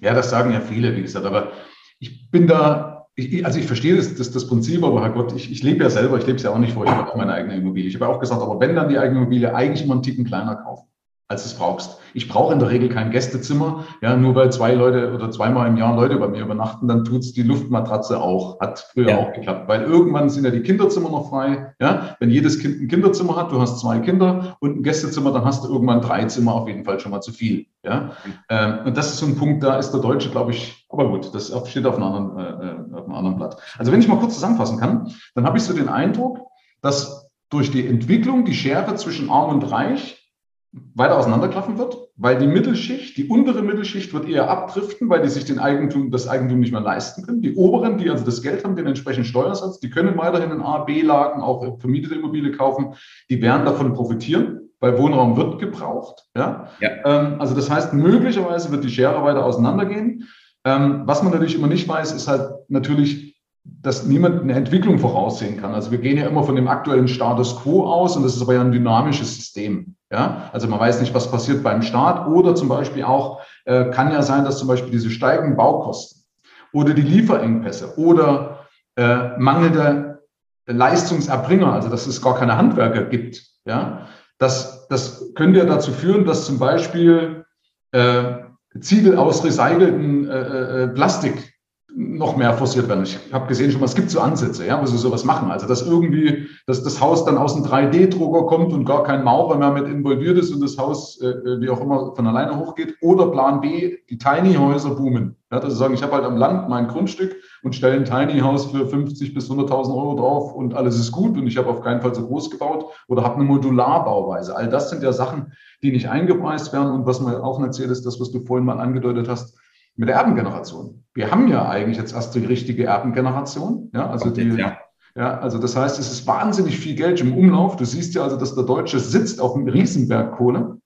Ja, das sagen ja viele, wie gesagt, aber ich bin da ich, also ich verstehe das, das, das Prinzip, aber Herrgott, ich, ich lebe ja selber, ich lebe es ja auch nicht vor, ich habe auch meine eigene Immobilie. Ich habe auch gesagt, aber wenn dann die eigene Immobilie, eigentlich immer einen Ticken kleiner kaufen als du es brauchst. Ich brauche in der Regel kein Gästezimmer. Ja, nur weil zwei Leute oder zweimal im Jahr Leute bei mir übernachten, dann tut's die Luftmatratze auch. Hat früher ja. auch geklappt. Weil irgendwann sind ja die Kinderzimmer noch frei. Ja, wenn jedes Kind ein Kinderzimmer hat, du hast zwei Kinder und ein Gästezimmer, dann hast du irgendwann drei Zimmer auf jeden Fall schon mal zu viel. Ja, ähm, und das ist so ein Punkt, da ist der Deutsche, glaube ich, aber gut, das steht auf einem anderen, äh, auf einem anderen Blatt. Also wenn ich mal kurz zusammenfassen kann, dann habe ich so den Eindruck, dass durch die Entwicklung die Schere zwischen Arm und Reich weiter auseinanderklaffen wird, weil die Mittelschicht, die untere Mittelschicht wird eher abdriften, weil die sich den Eigentum, das Eigentum nicht mehr leisten können. Die oberen, die also das Geld haben, den entsprechenden Steuersatz, die können weiterhin in A, B-Lagen, auch vermietete Immobilie kaufen, die werden davon profitieren, weil Wohnraum wird gebraucht. Ja? ja. Ähm, also das heißt, möglicherweise wird die Schere weiter auseinandergehen. Äh, Ähm, was man natürlich immer nicht weiß, ist halt natürlich, dass niemand eine Entwicklung voraussehen kann. Also wir gehen ja immer von dem aktuellen Status quo aus und das ist aber ja ein dynamisches System. Ja, also man weiß nicht, was passiert beim Staat oder zum Beispiel auch äh, kann ja sein, dass zum Beispiel diese steigenden Baukosten oder die Lieferengpässe oder äh, mangelnde Leistungserbringer, also dass es gar keine Handwerker gibt, ja, das, das könnte ja dazu führen, dass zum Beispiel äh, Ziegel aus recycelten äh, äh, Plastik noch mehr forciert werden. Ich habe gesehen schon mal, es gibt so Ansätze, ja, wo sie sowas machen. Also dass irgendwie, dass das Haus dann aus einem 3D-Drucker kommt und gar kein Maurer mehr mit involviert ist und das Haus, äh, wie auch immer, von alleine hochgeht. Oder Plan B, die Tiny-Häuser boomen. Ja, dass sie sagen, ich habe halt am Land mein Grundstück und stelle ein Tiny-Haus für 50 bis 100.000 Euro drauf und alles ist gut und ich habe auf keinen Fall so groß gebaut oder habe eine Modularbauweise. All das sind ja Sachen, die nicht eingepreist werden und was mir auch erzählt ist, das, was du vorhin mal angedeutet hast, mit der Erbengeneration. Wir haben ja eigentlich jetzt erst die richtige Erbengeneration. Ja, also die, ja. ja, also das heißt, es ist wahnsinnig viel Geld im Umlauf. Du siehst ja also, dass der Deutsche sitzt auf einem Riesenberg Kohle,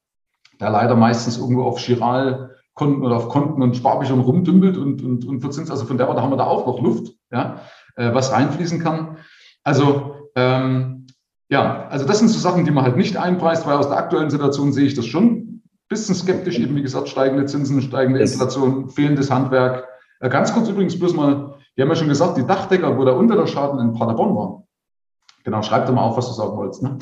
der leider meistens irgendwo auf Giralkonten oder auf Konten und Sparbüchern rumdümpelt und, und, und verzinst. Also von der Warte haben wir da auch noch Luft, ja, äh, was reinfließen kann. Also, ähm, ja, also das sind so Sachen, die man halt nicht einpreist, weil aus der aktuellen Situation sehe ich das schon bisschen skeptisch, eben wie gesagt, steigende Zinsen, steigende Inflation, fehlendes Handwerk. Äh, ganz kurz übrigens bloß mal, wir haben ja schon gesagt, die Dachdecker, wo der Unwetterschaden in Paderborn war. Genau, schreib doch mal auf, was du sagen wolltest. Ne?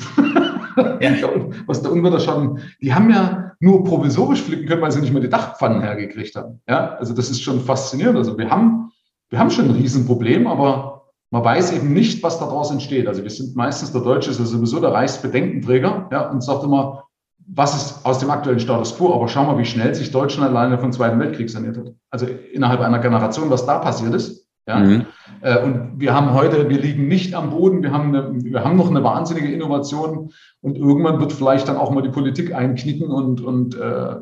Ja. was der Unwetterschaden, die haben ja nur provisorisch flicken können, weil sie nicht mehr die Dachpfannen hergekriegt haben. Ja, also das ist schon faszinierend. Also wir haben, wir haben schon ein Riesenproblem, aber man weiß eben nicht, was daraus entsteht. Also wir sind meistens, der Deutsche ist ja sowieso der Reichsbedenkenträger, ja, und sagt immer, was ist aus dem aktuellen Status quo, aber schau mal, wie schnell sich Deutschland alleine vom Zweiten Weltkrieg saniert hat. Also innerhalb einer Generation, was da passiert ist. Ja? Mhm. Äh, und wir haben heute, wir liegen nicht am Boden, wir haben, eine, wir haben noch eine wahnsinnige Innovation und irgendwann wird vielleicht dann auch mal die Politik einknicken und, und äh,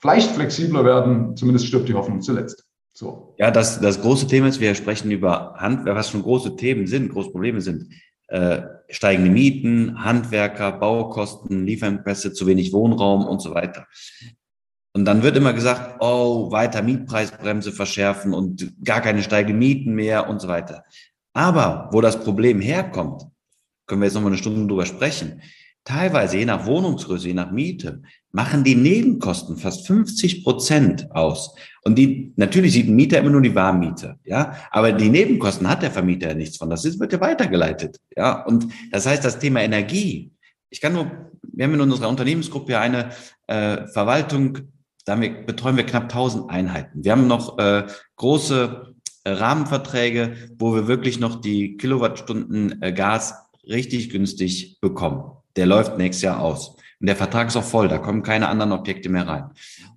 vielleicht flexibler werden. Zumindest stirbt die Hoffnung zuletzt. So. Ja, das, das große Thema ist, wir sprechen über Handwerk, was schon große Themen sind, große Probleme sind äh, steigende Mieten, Handwerker, Baukosten, Lieferengpässe, zu wenig Wohnraum und so weiter. Und dann wird immer gesagt, oh, weiter Mietpreisbremse verschärfen und gar keine steigenden Mieten mehr und so weiter. Aber wo das Problem herkommt, können wir jetzt nochmal eine Stunde drüber sprechen, teilweise je nach Wohnungsgröße, je nach Miete, machen die Nebenkosten fast 50 Prozent aus. Und die, natürlich sieht ein Mieter immer nur die Warmmiete, ja, aber die Nebenkosten hat der Vermieter ja nichts von. Das wird ja weitergeleitet, ja. Und das heißt, das Thema Energie, ich kann nur, wir haben in unserer Unternehmensgruppe eine äh, Verwaltung, da wir, betreuen wir knapp 1000 Einheiten. Wir haben noch äh, große äh, Rahmenverträge, wo wir wirklich noch die Kilowattstunden äh, Gas richtig günstig bekommen der läuft nächstes Jahr aus. Und der Vertrag ist auch voll, da kommen keine anderen Objekte mehr rein.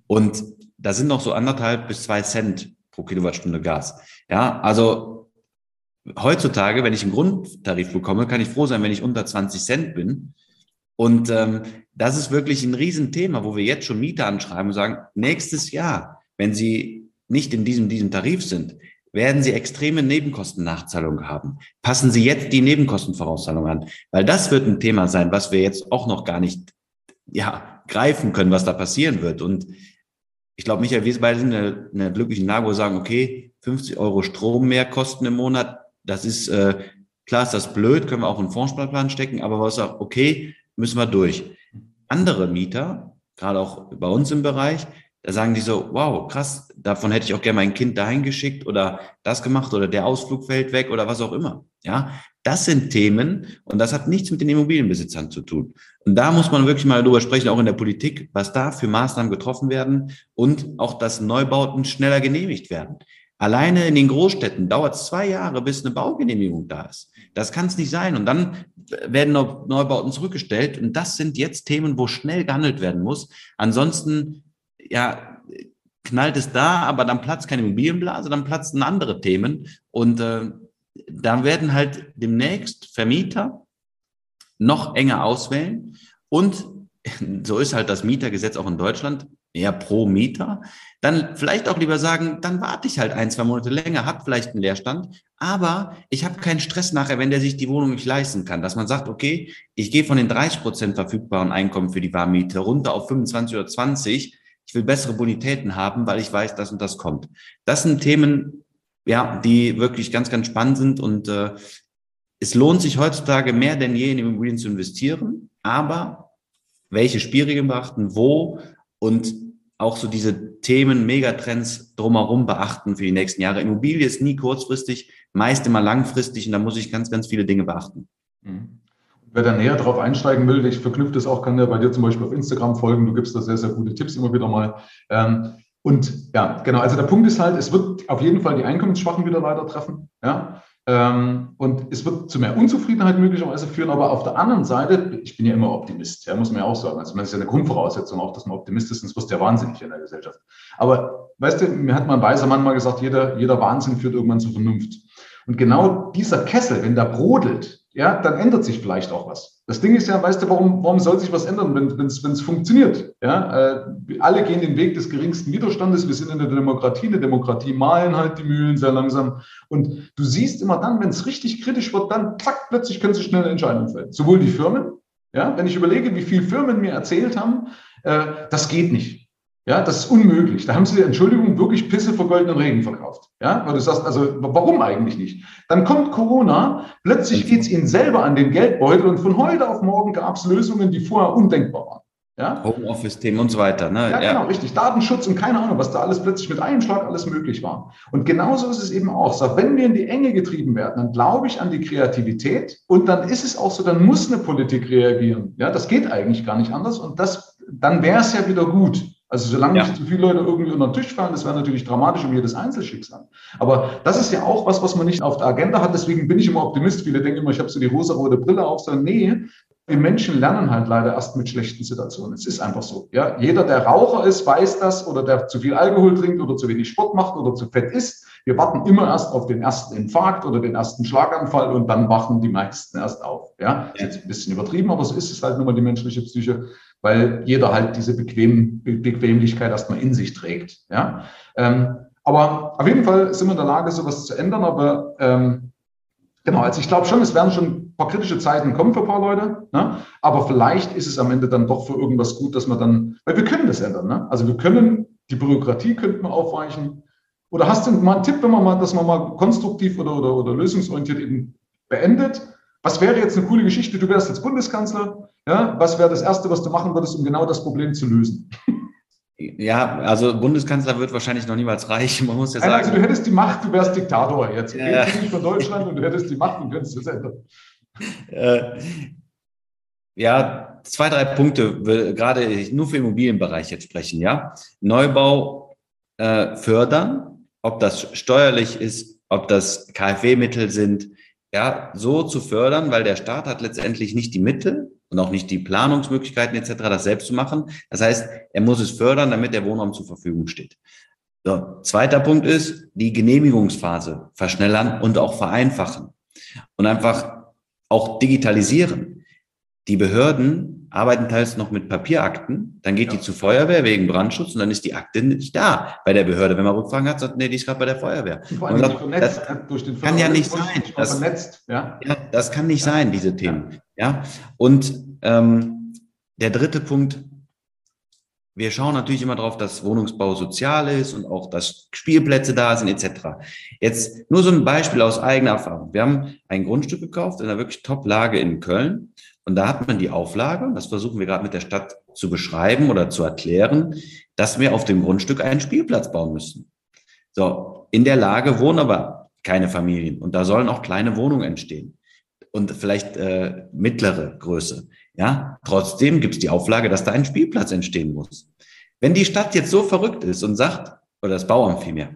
Und da sind noch so anderthalb bis zwei Cent pro Kilowattstunde Gas. Ja, also heutzutage, wenn ich einen Grundtarif bekomme, kann ich froh sein, wenn ich unter 20 Cent bin. Und ähm, das ist wirklich ein Riesenthema, wo wir jetzt schon Mieter anschreiben und sagen, nächstes Jahr, wenn Sie nicht in diesem, diesem Tarif sind, werden Sie extreme Nebenkostennachzahlungen haben. Passen Sie jetzt die Nebenkostenvorauszahlung an, weil das wird ein Thema sein, was wir jetzt auch noch gar nicht ja, greifen können, was da passieren wird. Und ich glaube, Michael, wir beide sind in einer glücklichen Lage, wo wir sagen, okay, 50 Euro Strom mehr kosten im Monat, das ist, äh, klar ist das blöd, können wir auch in einen Fondssparplan stecken, aber was sagt, okay, müssen wir durch. Andere Mieter, gerade auch bei uns im Bereich, da sagen die so, wow, krass, davon hätte ich auch gerne mein Kind dahin geschickt oder das gemacht oder der Ausflug fällt weg oder was auch immer. Ja, das sind Themen und das hat nichts mit den Immobilienbesitzern zu tun. Und da muss man wirklich mal drüber sprechen, auch in der Politik, was da für Maßnahmen getroffen werden und auch, dass Neubauten schneller genehmigt werden. Alleine in den Großstädten dauert es zwei Jahre, bis eine Baugenehmigung da ist. Das kann es nicht sein. Und dann werden Neubauten zurückgestellt. Und das sind jetzt Themen, wo schnell gehandelt werden muss. Ansonsten ja, knallt es da, aber dann platzt keine Immobilienblase, dann platzen andere Themen. Und äh, dann werden halt demnächst Vermieter noch enger auswählen. Und so ist halt das Mietergesetz auch in Deutschland eher pro Mieter. Dann vielleicht auch lieber sagen, dann warte ich halt ein, zwei Monate länger, habe vielleicht einen Leerstand, aber ich habe keinen Stress nachher, wenn der sich die Wohnung nicht leisten kann. Dass man sagt, okay, ich gehe von den 30 Prozent verfügbaren Einkommen für die Warmmiete runter auf 25 oder 20 ich will bessere Bonitäten haben, weil ich weiß, dass und das kommt. Das sind Themen, ja, die wirklich ganz, ganz spannend sind und äh, es lohnt sich heutzutage mehr denn je in Immobilien zu investieren, aber welche Spielregeln beachten, wo und auch so diese Themen, Megatrends drumherum beachten für die nächsten Jahre. Immobilie ist nie kurzfristig, meist immer langfristig und da muss ich ganz, ganz viele Dinge beachten. Mhm. Wer da näher drauf einsteigen will, ich verknüpfe das auch, kann ja bei dir zum Beispiel auf Instagram folgen. Du gibst da sehr, sehr gute Tipps immer wieder mal. Ähm, und ja, genau, also der Punkt ist halt, es wird auf jeden Fall die Einkommensschwachen wieder leider treffen. Ja, und es wird zu mehr Unzufriedenheit möglicherweise führen, aber auf der anderen Seite, ich bin ja immer Optimist, ja, muss man ja auch sagen. Also, das ist ja eine Grundvoraussetzung auch, dass man Optimist ist, sonst wirst du ja wahnsinnig in der Gesellschaft. Aber, weißt du, mir hat mal ein weiser Mann mal gesagt, jeder, jeder Wahnsinn führt irgendwann zur Vernunft. Und genau dieser Kessel, wenn der brodelt, ja, dann ändert sich vielleicht auch was. Das Ding ist ja, weißt du, warum, warum soll sich was ändern, wenn es funktioniert? Ja, äh, alle gehen den Weg des geringsten Widerstandes. Wir sind in der Demokratie. Eine Demokratie malen halt die Mühlen sehr langsam. Und du siehst immer dann, wenn es richtig kritisch wird, dann zack, plötzlich können sie schnell Entscheidungen fällen. Sowohl die Firmen, ja, wenn ich überlege, wie viele Firmen mir erzählt haben, äh, das geht nicht. Ja, das ist unmöglich. Da haben sie, Entschuldigung, wirklich Pisse vor goldenen Regen verkauft. Ja, weil du sagst, also warum eigentlich nicht? Dann kommt Corona, plötzlich geht es ihnen selber an den Geldbeutel und von heute auf morgen gab es Lösungen, die vorher undenkbar waren. Ja? Homeoffice-Themen und so weiter. Ne? Ja, ja, genau, richtig. Datenschutz und keine Ahnung, was da alles plötzlich mit einem Schlag alles möglich war. Und genauso ist es eben auch. So, wenn wir in die Enge getrieben werden, dann glaube ich an die Kreativität und dann ist es auch so, dann muss eine Politik reagieren. Ja, das geht eigentlich gar nicht anders und das, dann wäre es ja wieder gut. Also solange ja. nicht zu viele Leute irgendwie unter den Tisch fallen, das wäre natürlich dramatisch um jedes Einzelschicksal. Aber das ist ja auch was, was man nicht auf der Agenda hat. Deswegen bin ich immer Optimist. Viele denken immer, ich habe so die rosa-rote Brille auf. Sondern nee, wir Menschen lernen halt leider erst mit schlechten Situationen. Es ist einfach so. Ja, jeder, der Raucher ist, weiß das oder der zu viel Alkohol trinkt oder zu wenig Sport macht oder zu fett isst. Wir warten immer erst auf den ersten Infarkt oder den ersten Schlaganfall und dann wachen die meisten erst auf. Ja, ist jetzt ein bisschen übertrieben, aber so ist es halt nun mal die menschliche Psyche weil jeder halt diese Bequem Bequemlichkeit erstmal in sich trägt. Ja? Ähm, aber auf jeden Fall sind wir in der Lage, sowas zu ändern. Aber ähm, genau, also ich glaube schon, es werden schon paar kritische Zeiten kommen für ein paar Leute. Ne? Aber vielleicht ist es am Ende dann doch für irgendwas gut, dass man dann, weil wir können das ändern. Ne? Also wir können, die Bürokratie könnten wir aufweichen. Oder hast du mal einen Tipp, wenn man mal, dass man mal konstruktiv oder, oder, oder lösungsorientiert eben beendet? Was wäre jetzt eine coole Geschichte? Du wärst jetzt Bundeskanzler. Ja, was wäre das Erste, was du machen würdest, um genau das Problem zu lösen? Ja, also Bundeskanzler wird wahrscheinlich noch niemals reichen. Man muss ja sagen. Also du hättest die Macht, du wärst Diktator jetzt. Ja. Du nicht von Deutschland und du hättest die Macht und könntest das ändern. Äh, ja, zwei, drei Punkte, gerade nur für Immobilienbereich jetzt sprechen, ja. Neubau äh, fördern, ob das steuerlich ist, ob das KfW-Mittel sind, ja, so zu fördern, weil der Staat hat letztendlich nicht die Mittel und auch nicht die Planungsmöglichkeiten etc., das selbst zu machen. Das heißt, er muss es fördern, damit der Wohnraum zur Verfügung steht. So, zweiter Punkt ist, die Genehmigungsphase verschnellern und auch vereinfachen und einfach auch digitalisieren. Die Behörden arbeiten teils noch mit Papierakten, dann geht ja. die zur Feuerwehr wegen Brandschutz und dann ist die Akte nicht da bei der Behörde. Wenn man Rückfragen hat, sagt, nee, die ist gerade bei der Feuerwehr. Vor allem sagt, vernetzt, das durch den kann ja nicht sein. Das, vernetzt, ja? ja? das kann nicht ja. sein, diese Themen. Ja, und ähm, der dritte Punkt, wir schauen natürlich immer darauf, dass Wohnungsbau sozial ist und auch, dass Spielplätze da sind, etc. Jetzt nur so ein Beispiel aus eigener Erfahrung. Wir haben ein Grundstück gekauft in einer wirklich Top-Lage in Köln und da hat man die Auflage, das versuchen wir gerade mit der Stadt zu beschreiben oder zu erklären, dass wir auf dem Grundstück einen Spielplatz bauen müssen. So, in der Lage wohnen aber keine Familien und da sollen auch kleine Wohnungen entstehen und vielleicht äh, mittlere Größe. Ja, trotzdem gibt es die Auflage, dass da ein Spielplatz entstehen muss. Wenn die Stadt jetzt so verrückt ist und sagt, oder das Bauamt vielmehr,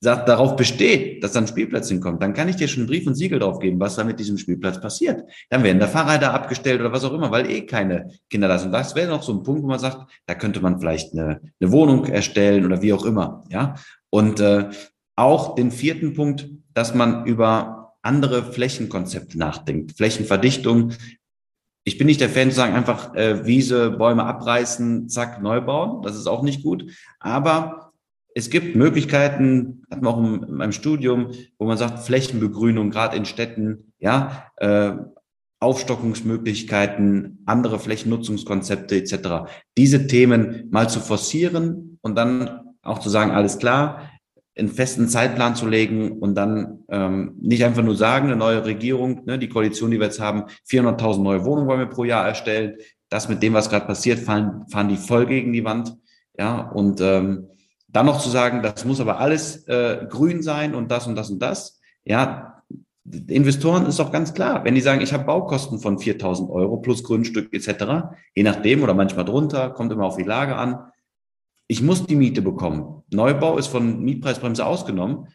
sagt, darauf besteht, dass dann Spielplatz hinkommt, dann kann ich dir schon einen Brief und Siegel drauf geben, was da mit diesem Spielplatz passiert. Dann werden da Fahrräder abgestellt oder was auch immer, weil eh keine Kinder da sind. Das wäre noch so ein Punkt, wo man sagt, da könnte man vielleicht eine, eine Wohnung erstellen oder wie auch immer. Ja. Und äh, auch den vierten Punkt, dass man über andere Flächenkonzepte nachdenkt. Flächenverdichtung. Ich bin nicht der Fan zu sagen, einfach äh, Wiese, Bäume abreißen, zack, neu bauen. Das ist auch nicht gut. Aber es gibt Möglichkeiten, hatten wir auch in meinem Studium, wo man sagt, Flächenbegrünung, gerade in Städten, ja, äh, Aufstockungsmöglichkeiten, andere Flächennutzungskonzepte etc. Diese Themen mal zu forcieren und dann auch zu sagen, alles klar, einen festen Zeitplan zu legen und dann ähm, nicht einfach nur sagen, eine neue Regierung, ne, die Koalition, die wir jetzt haben, 400.000 neue Wohnungen wollen wir pro Jahr erstellen. Das mit dem, was gerade passiert, fahren, fahren die voll gegen die Wand. Ja, und ähm, dann noch zu sagen, das muss aber alles äh, grün sein und das und das und das. Ja, Investoren ist doch ganz klar, wenn die sagen, ich habe Baukosten von 4.000 Euro plus Grundstück etc., je nachdem oder manchmal drunter, kommt immer auf die Lage an, ich muss die Miete bekommen. Neubau ist von Mietpreisbremse ausgenommen.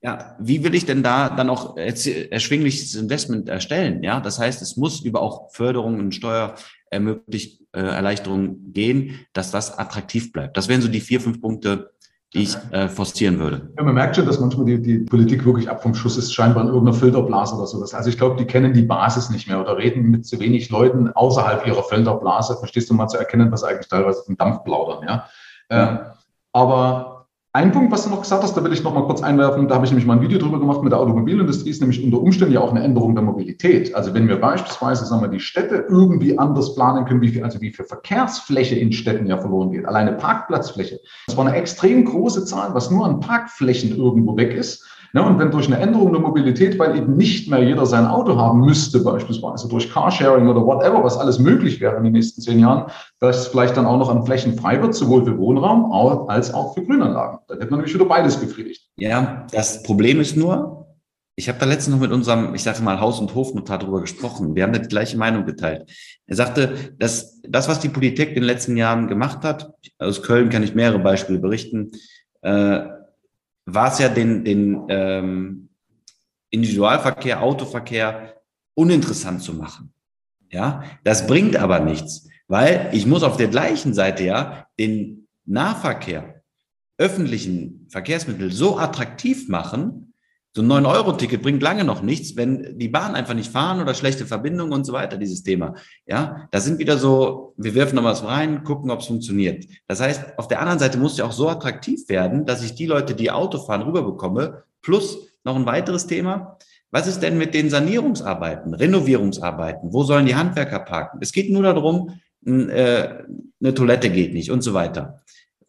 Ja, wie will ich denn da dann auch erschwingliches Investment erstellen? Ja, das heißt, es muss über auch Förderungen und Steuererleichterungen äh, gehen, dass das attraktiv bleibt. Das wären so die vier, fünf Punkte, die ich äh, forcieren würde. Ja, man merkt schon, dass manchmal die, die Politik wirklich ab vom Schuss ist, scheinbar in irgendeiner Filterblase oder sowas. Also ich glaube, die kennen die Basis nicht mehr oder reden mit zu wenig Leuten außerhalb ihrer Filterblase. Verstehst du mal zu erkennen, was eigentlich teilweise vom Dampf plaudern, ja? Äh, aber ein Punkt, was du noch gesagt hast, da will ich noch mal kurz einwerfen, da habe ich nämlich mal ein Video drüber gemacht mit der Automobilindustrie, ist nämlich unter Umständen ja auch eine Änderung der Mobilität. Also wenn wir beispielsweise, sagen wir, die Städte irgendwie anders planen können, wie viel, also wie viel Verkehrsfläche in Städten ja verloren geht, alleine Parkplatzfläche. Das war eine extrem große Zahl, was nur an Parkflächen irgendwo weg ist. Ja, und wenn durch eine Änderung der Mobilität, weil eben nicht mehr jeder sein Auto haben müsste, beispielsweise durch Carsharing oder whatever, was alles möglich wäre in den nächsten zehn Jahren, dass es vielleicht dann auch noch an Flächen frei wird, sowohl für Wohnraum als auch für Grünanlagen. Dann hätte man nämlich wieder beides befriedigt. Ja, das Problem ist nur, ich habe da letztens noch mit unserem, ich sage mal, Haus- und Hofnotar darüber gesprochen. Wir haben da die gleiche Meinung geteilt. Er sagte, dass das, was die Politik in den letzten Jahren gemacht hat, aus Köln kann ich mehrere Beispiele berichten, äh, war es ja den, den ähm, Individualverkehr, Autoverkehr uninteressant zu machen. Ja, das bringt aber nichts, weil ich muss auf der gleichen Seite ja den Nahverkehr, öffentlichen Verkehrsmittel so attraktiv machen, so ein 9-Euro-Ticket bringt lange noch nichts, wenn die Bahn einfach nicht fahren oder schlechte Verbindungen und so weiter, dieses Thema. Ja, da sind wieder so, wir werfen noch was rein, gucken, ob es funktioniert. Das heißt, auf der anderen Seite muss ja auch so attraktiv werden, dass ich die Leute, die Auto fahren, rüberbekomme. Plus noch ein weiteres Thema. Was ist denn mit den Sanierungsarbeiten, Renovierungsarbeiten? Wo sollen die Handwerker parken? Es geht nur darum, äh, eine Toilette geht nicht und so weiter.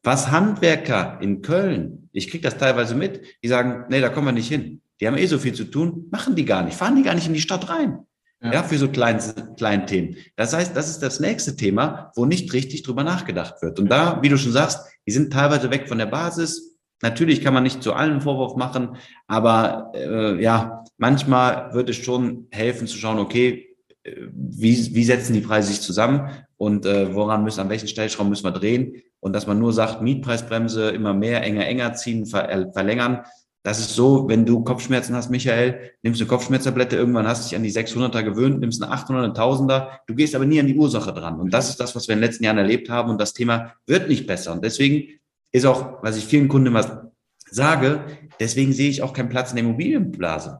Was Handwerker in Köln, ich kriege das teilweise mit, die sagen, nee, da kommen wir nicht hin. Die haben eh so viel zu tun, machen die gar nicht, fahren die gar nicht in die Stadt rein. Ja, ja für so kleine, kleine Themen. Das heißt, das ist das nächste Thema, wo nicht richtig drüber nachgedacht wird. Und da, wie du schon sagst, die sind teilweise weg von der Basis. Natürlich kann man nicht zu allen Vorwurf machen, aber äh, ja, manchmal wird es schon helfen zu schauen, okay, äh, wie, wie setzen die Preise sich zusammen und äh, woran müssen, an welchen Stellschrauben müssen wir drehen? Und dass man nur sagt, Mietpreisbremse immer mehr, enger, enger ziehen, äh, verlängern. Das ist so, wenn du Kopfschmerzen hast, Michael, nimmst eine Kopfschmerztablette, irgendwann hast du dich an die 600er gewöhnt, nimmst eine 800, eine 1000er, du gehst aber nie an die Ursache dran. Und das ist das, was wir in den letzten Jahren erlebt haben und das Thema wird nicht besser. Und deswegen ist auch, was ich vielen Kunden immer sage, deswegen sehe ich auch keinen Platz in der Immobilienblase.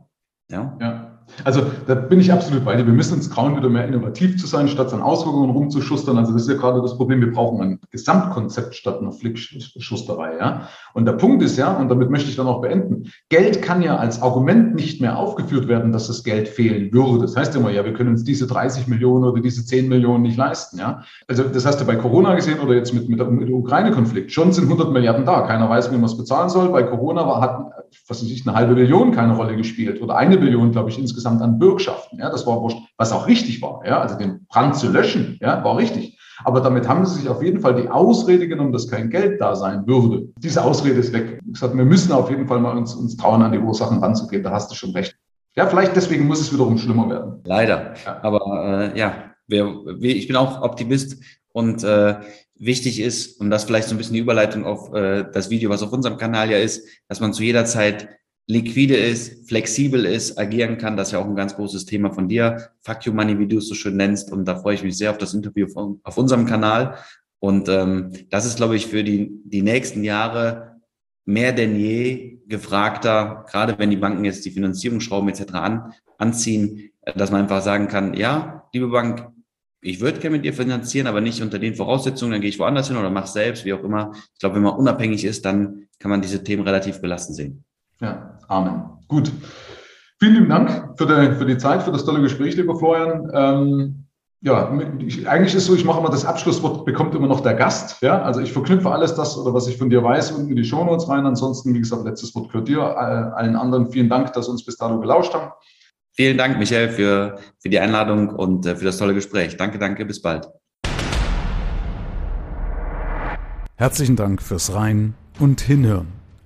Ja. ja. Also da bin ich absolut bei dir. Wir müssen uns trauen, wieder mehr innovativ zu sein, statt an Auswirkungen rumzuschustern. Also das ist ja gerade das Problem. Wir brauchen ein Gesamtkonzept statt einer Flickschusterei. Ja? Und der Punkt ist ja, und damit möchte ich dann auch beenden, Geld kann ja als Argument nicht mehr aufgeführt werden, dass das Geld fehlen würde. Das heißt immer, ja, wir können uns diese 30 Millionen oder diese 10 Millionen nicht leisten. Ja? Also das hast du bei Corona gesehen oder jetzt mit, mit, dem Ukraine-Konflikt. Schon sind 100 Milliarden da. Keiner weiß, wie man es bezahlen soll. Bei Corona war, hat, was weiß ich, eine halbe Million keine Rolle gespielt oder eine Billion, glaube ich, insgesamt insgesamt an Bürgschaften. Ja, das war wurscht, was auch richtig war. Ja, also den Brand zu löschen, ja, war richtig. Aber damit haben sie sich auf jeden Fall die Ausrede genommen, dass kein Geld da sein würde. Diese Ausrede ist weg. Ich gesagt, wir müssen auf jeden Fall mal uns, uns trauen, an die Ursachen ranzugehen. Da hast du schon recht. Ja, vielleicht deswegen muss es wiederum schlimmer werden. Leider. Ja. Aber äh, ja, wir, wir, ich bin auch Optimist und äh, wichtig ist, und das vielleicht so ein bisschen die Überleitung auf äh, das Video, was auf unserem Kanal ja ist, dass man zu jeder Zeit liquide ist, flexibel ist, agieren kann. Das ist ja auch ein ganz großes Thema von dir. Fuck you money, wie du es so schön nennst. Und da freue ich mich sehr auf das Interview von, auf unserem Kanal. Und ähm, das ist, glaube ich, für die, die nächsten Jahre mehr denn je gefragter, gerade wenn die Banken jetzt die Finanzierungsschrauben etc. An, anziehen, dass man einfach sagen kann, ja, liebe Bank, ich würde gerne mit dir finanzieren, aber nicht unter den Voraussetzungen, dann gehe ich woanders hin oder mach selbst, wie auch immer. Ich glaube, wenn man unabhängig ist, dann kann man diese Themen relativ belassen sehen. Ja, Amen. Gut. Vielen lieben Dank für die, für die Zeit, für das tolle Gespräch, lieber Florian. Ähm, ja, ich, eigentlich ist es so, ich mache immer das Abschlusswort, bekommt immer noch der Gast. Ja, also ich verknüpfe alles das oder was ich von dir weiß unten in die Shownotes rein. Ansonsten, wie gesagt, letztes Wort gehört dir. Allen anderen vielen Dank, dass uns bis dato gelauscht haben. Vielen Dank, Michael, für, für die Einladung und äh, für das tolle Gespräch. Danke, danke, bis bald. Herzlichen Dank fürs Rein und Hinhören.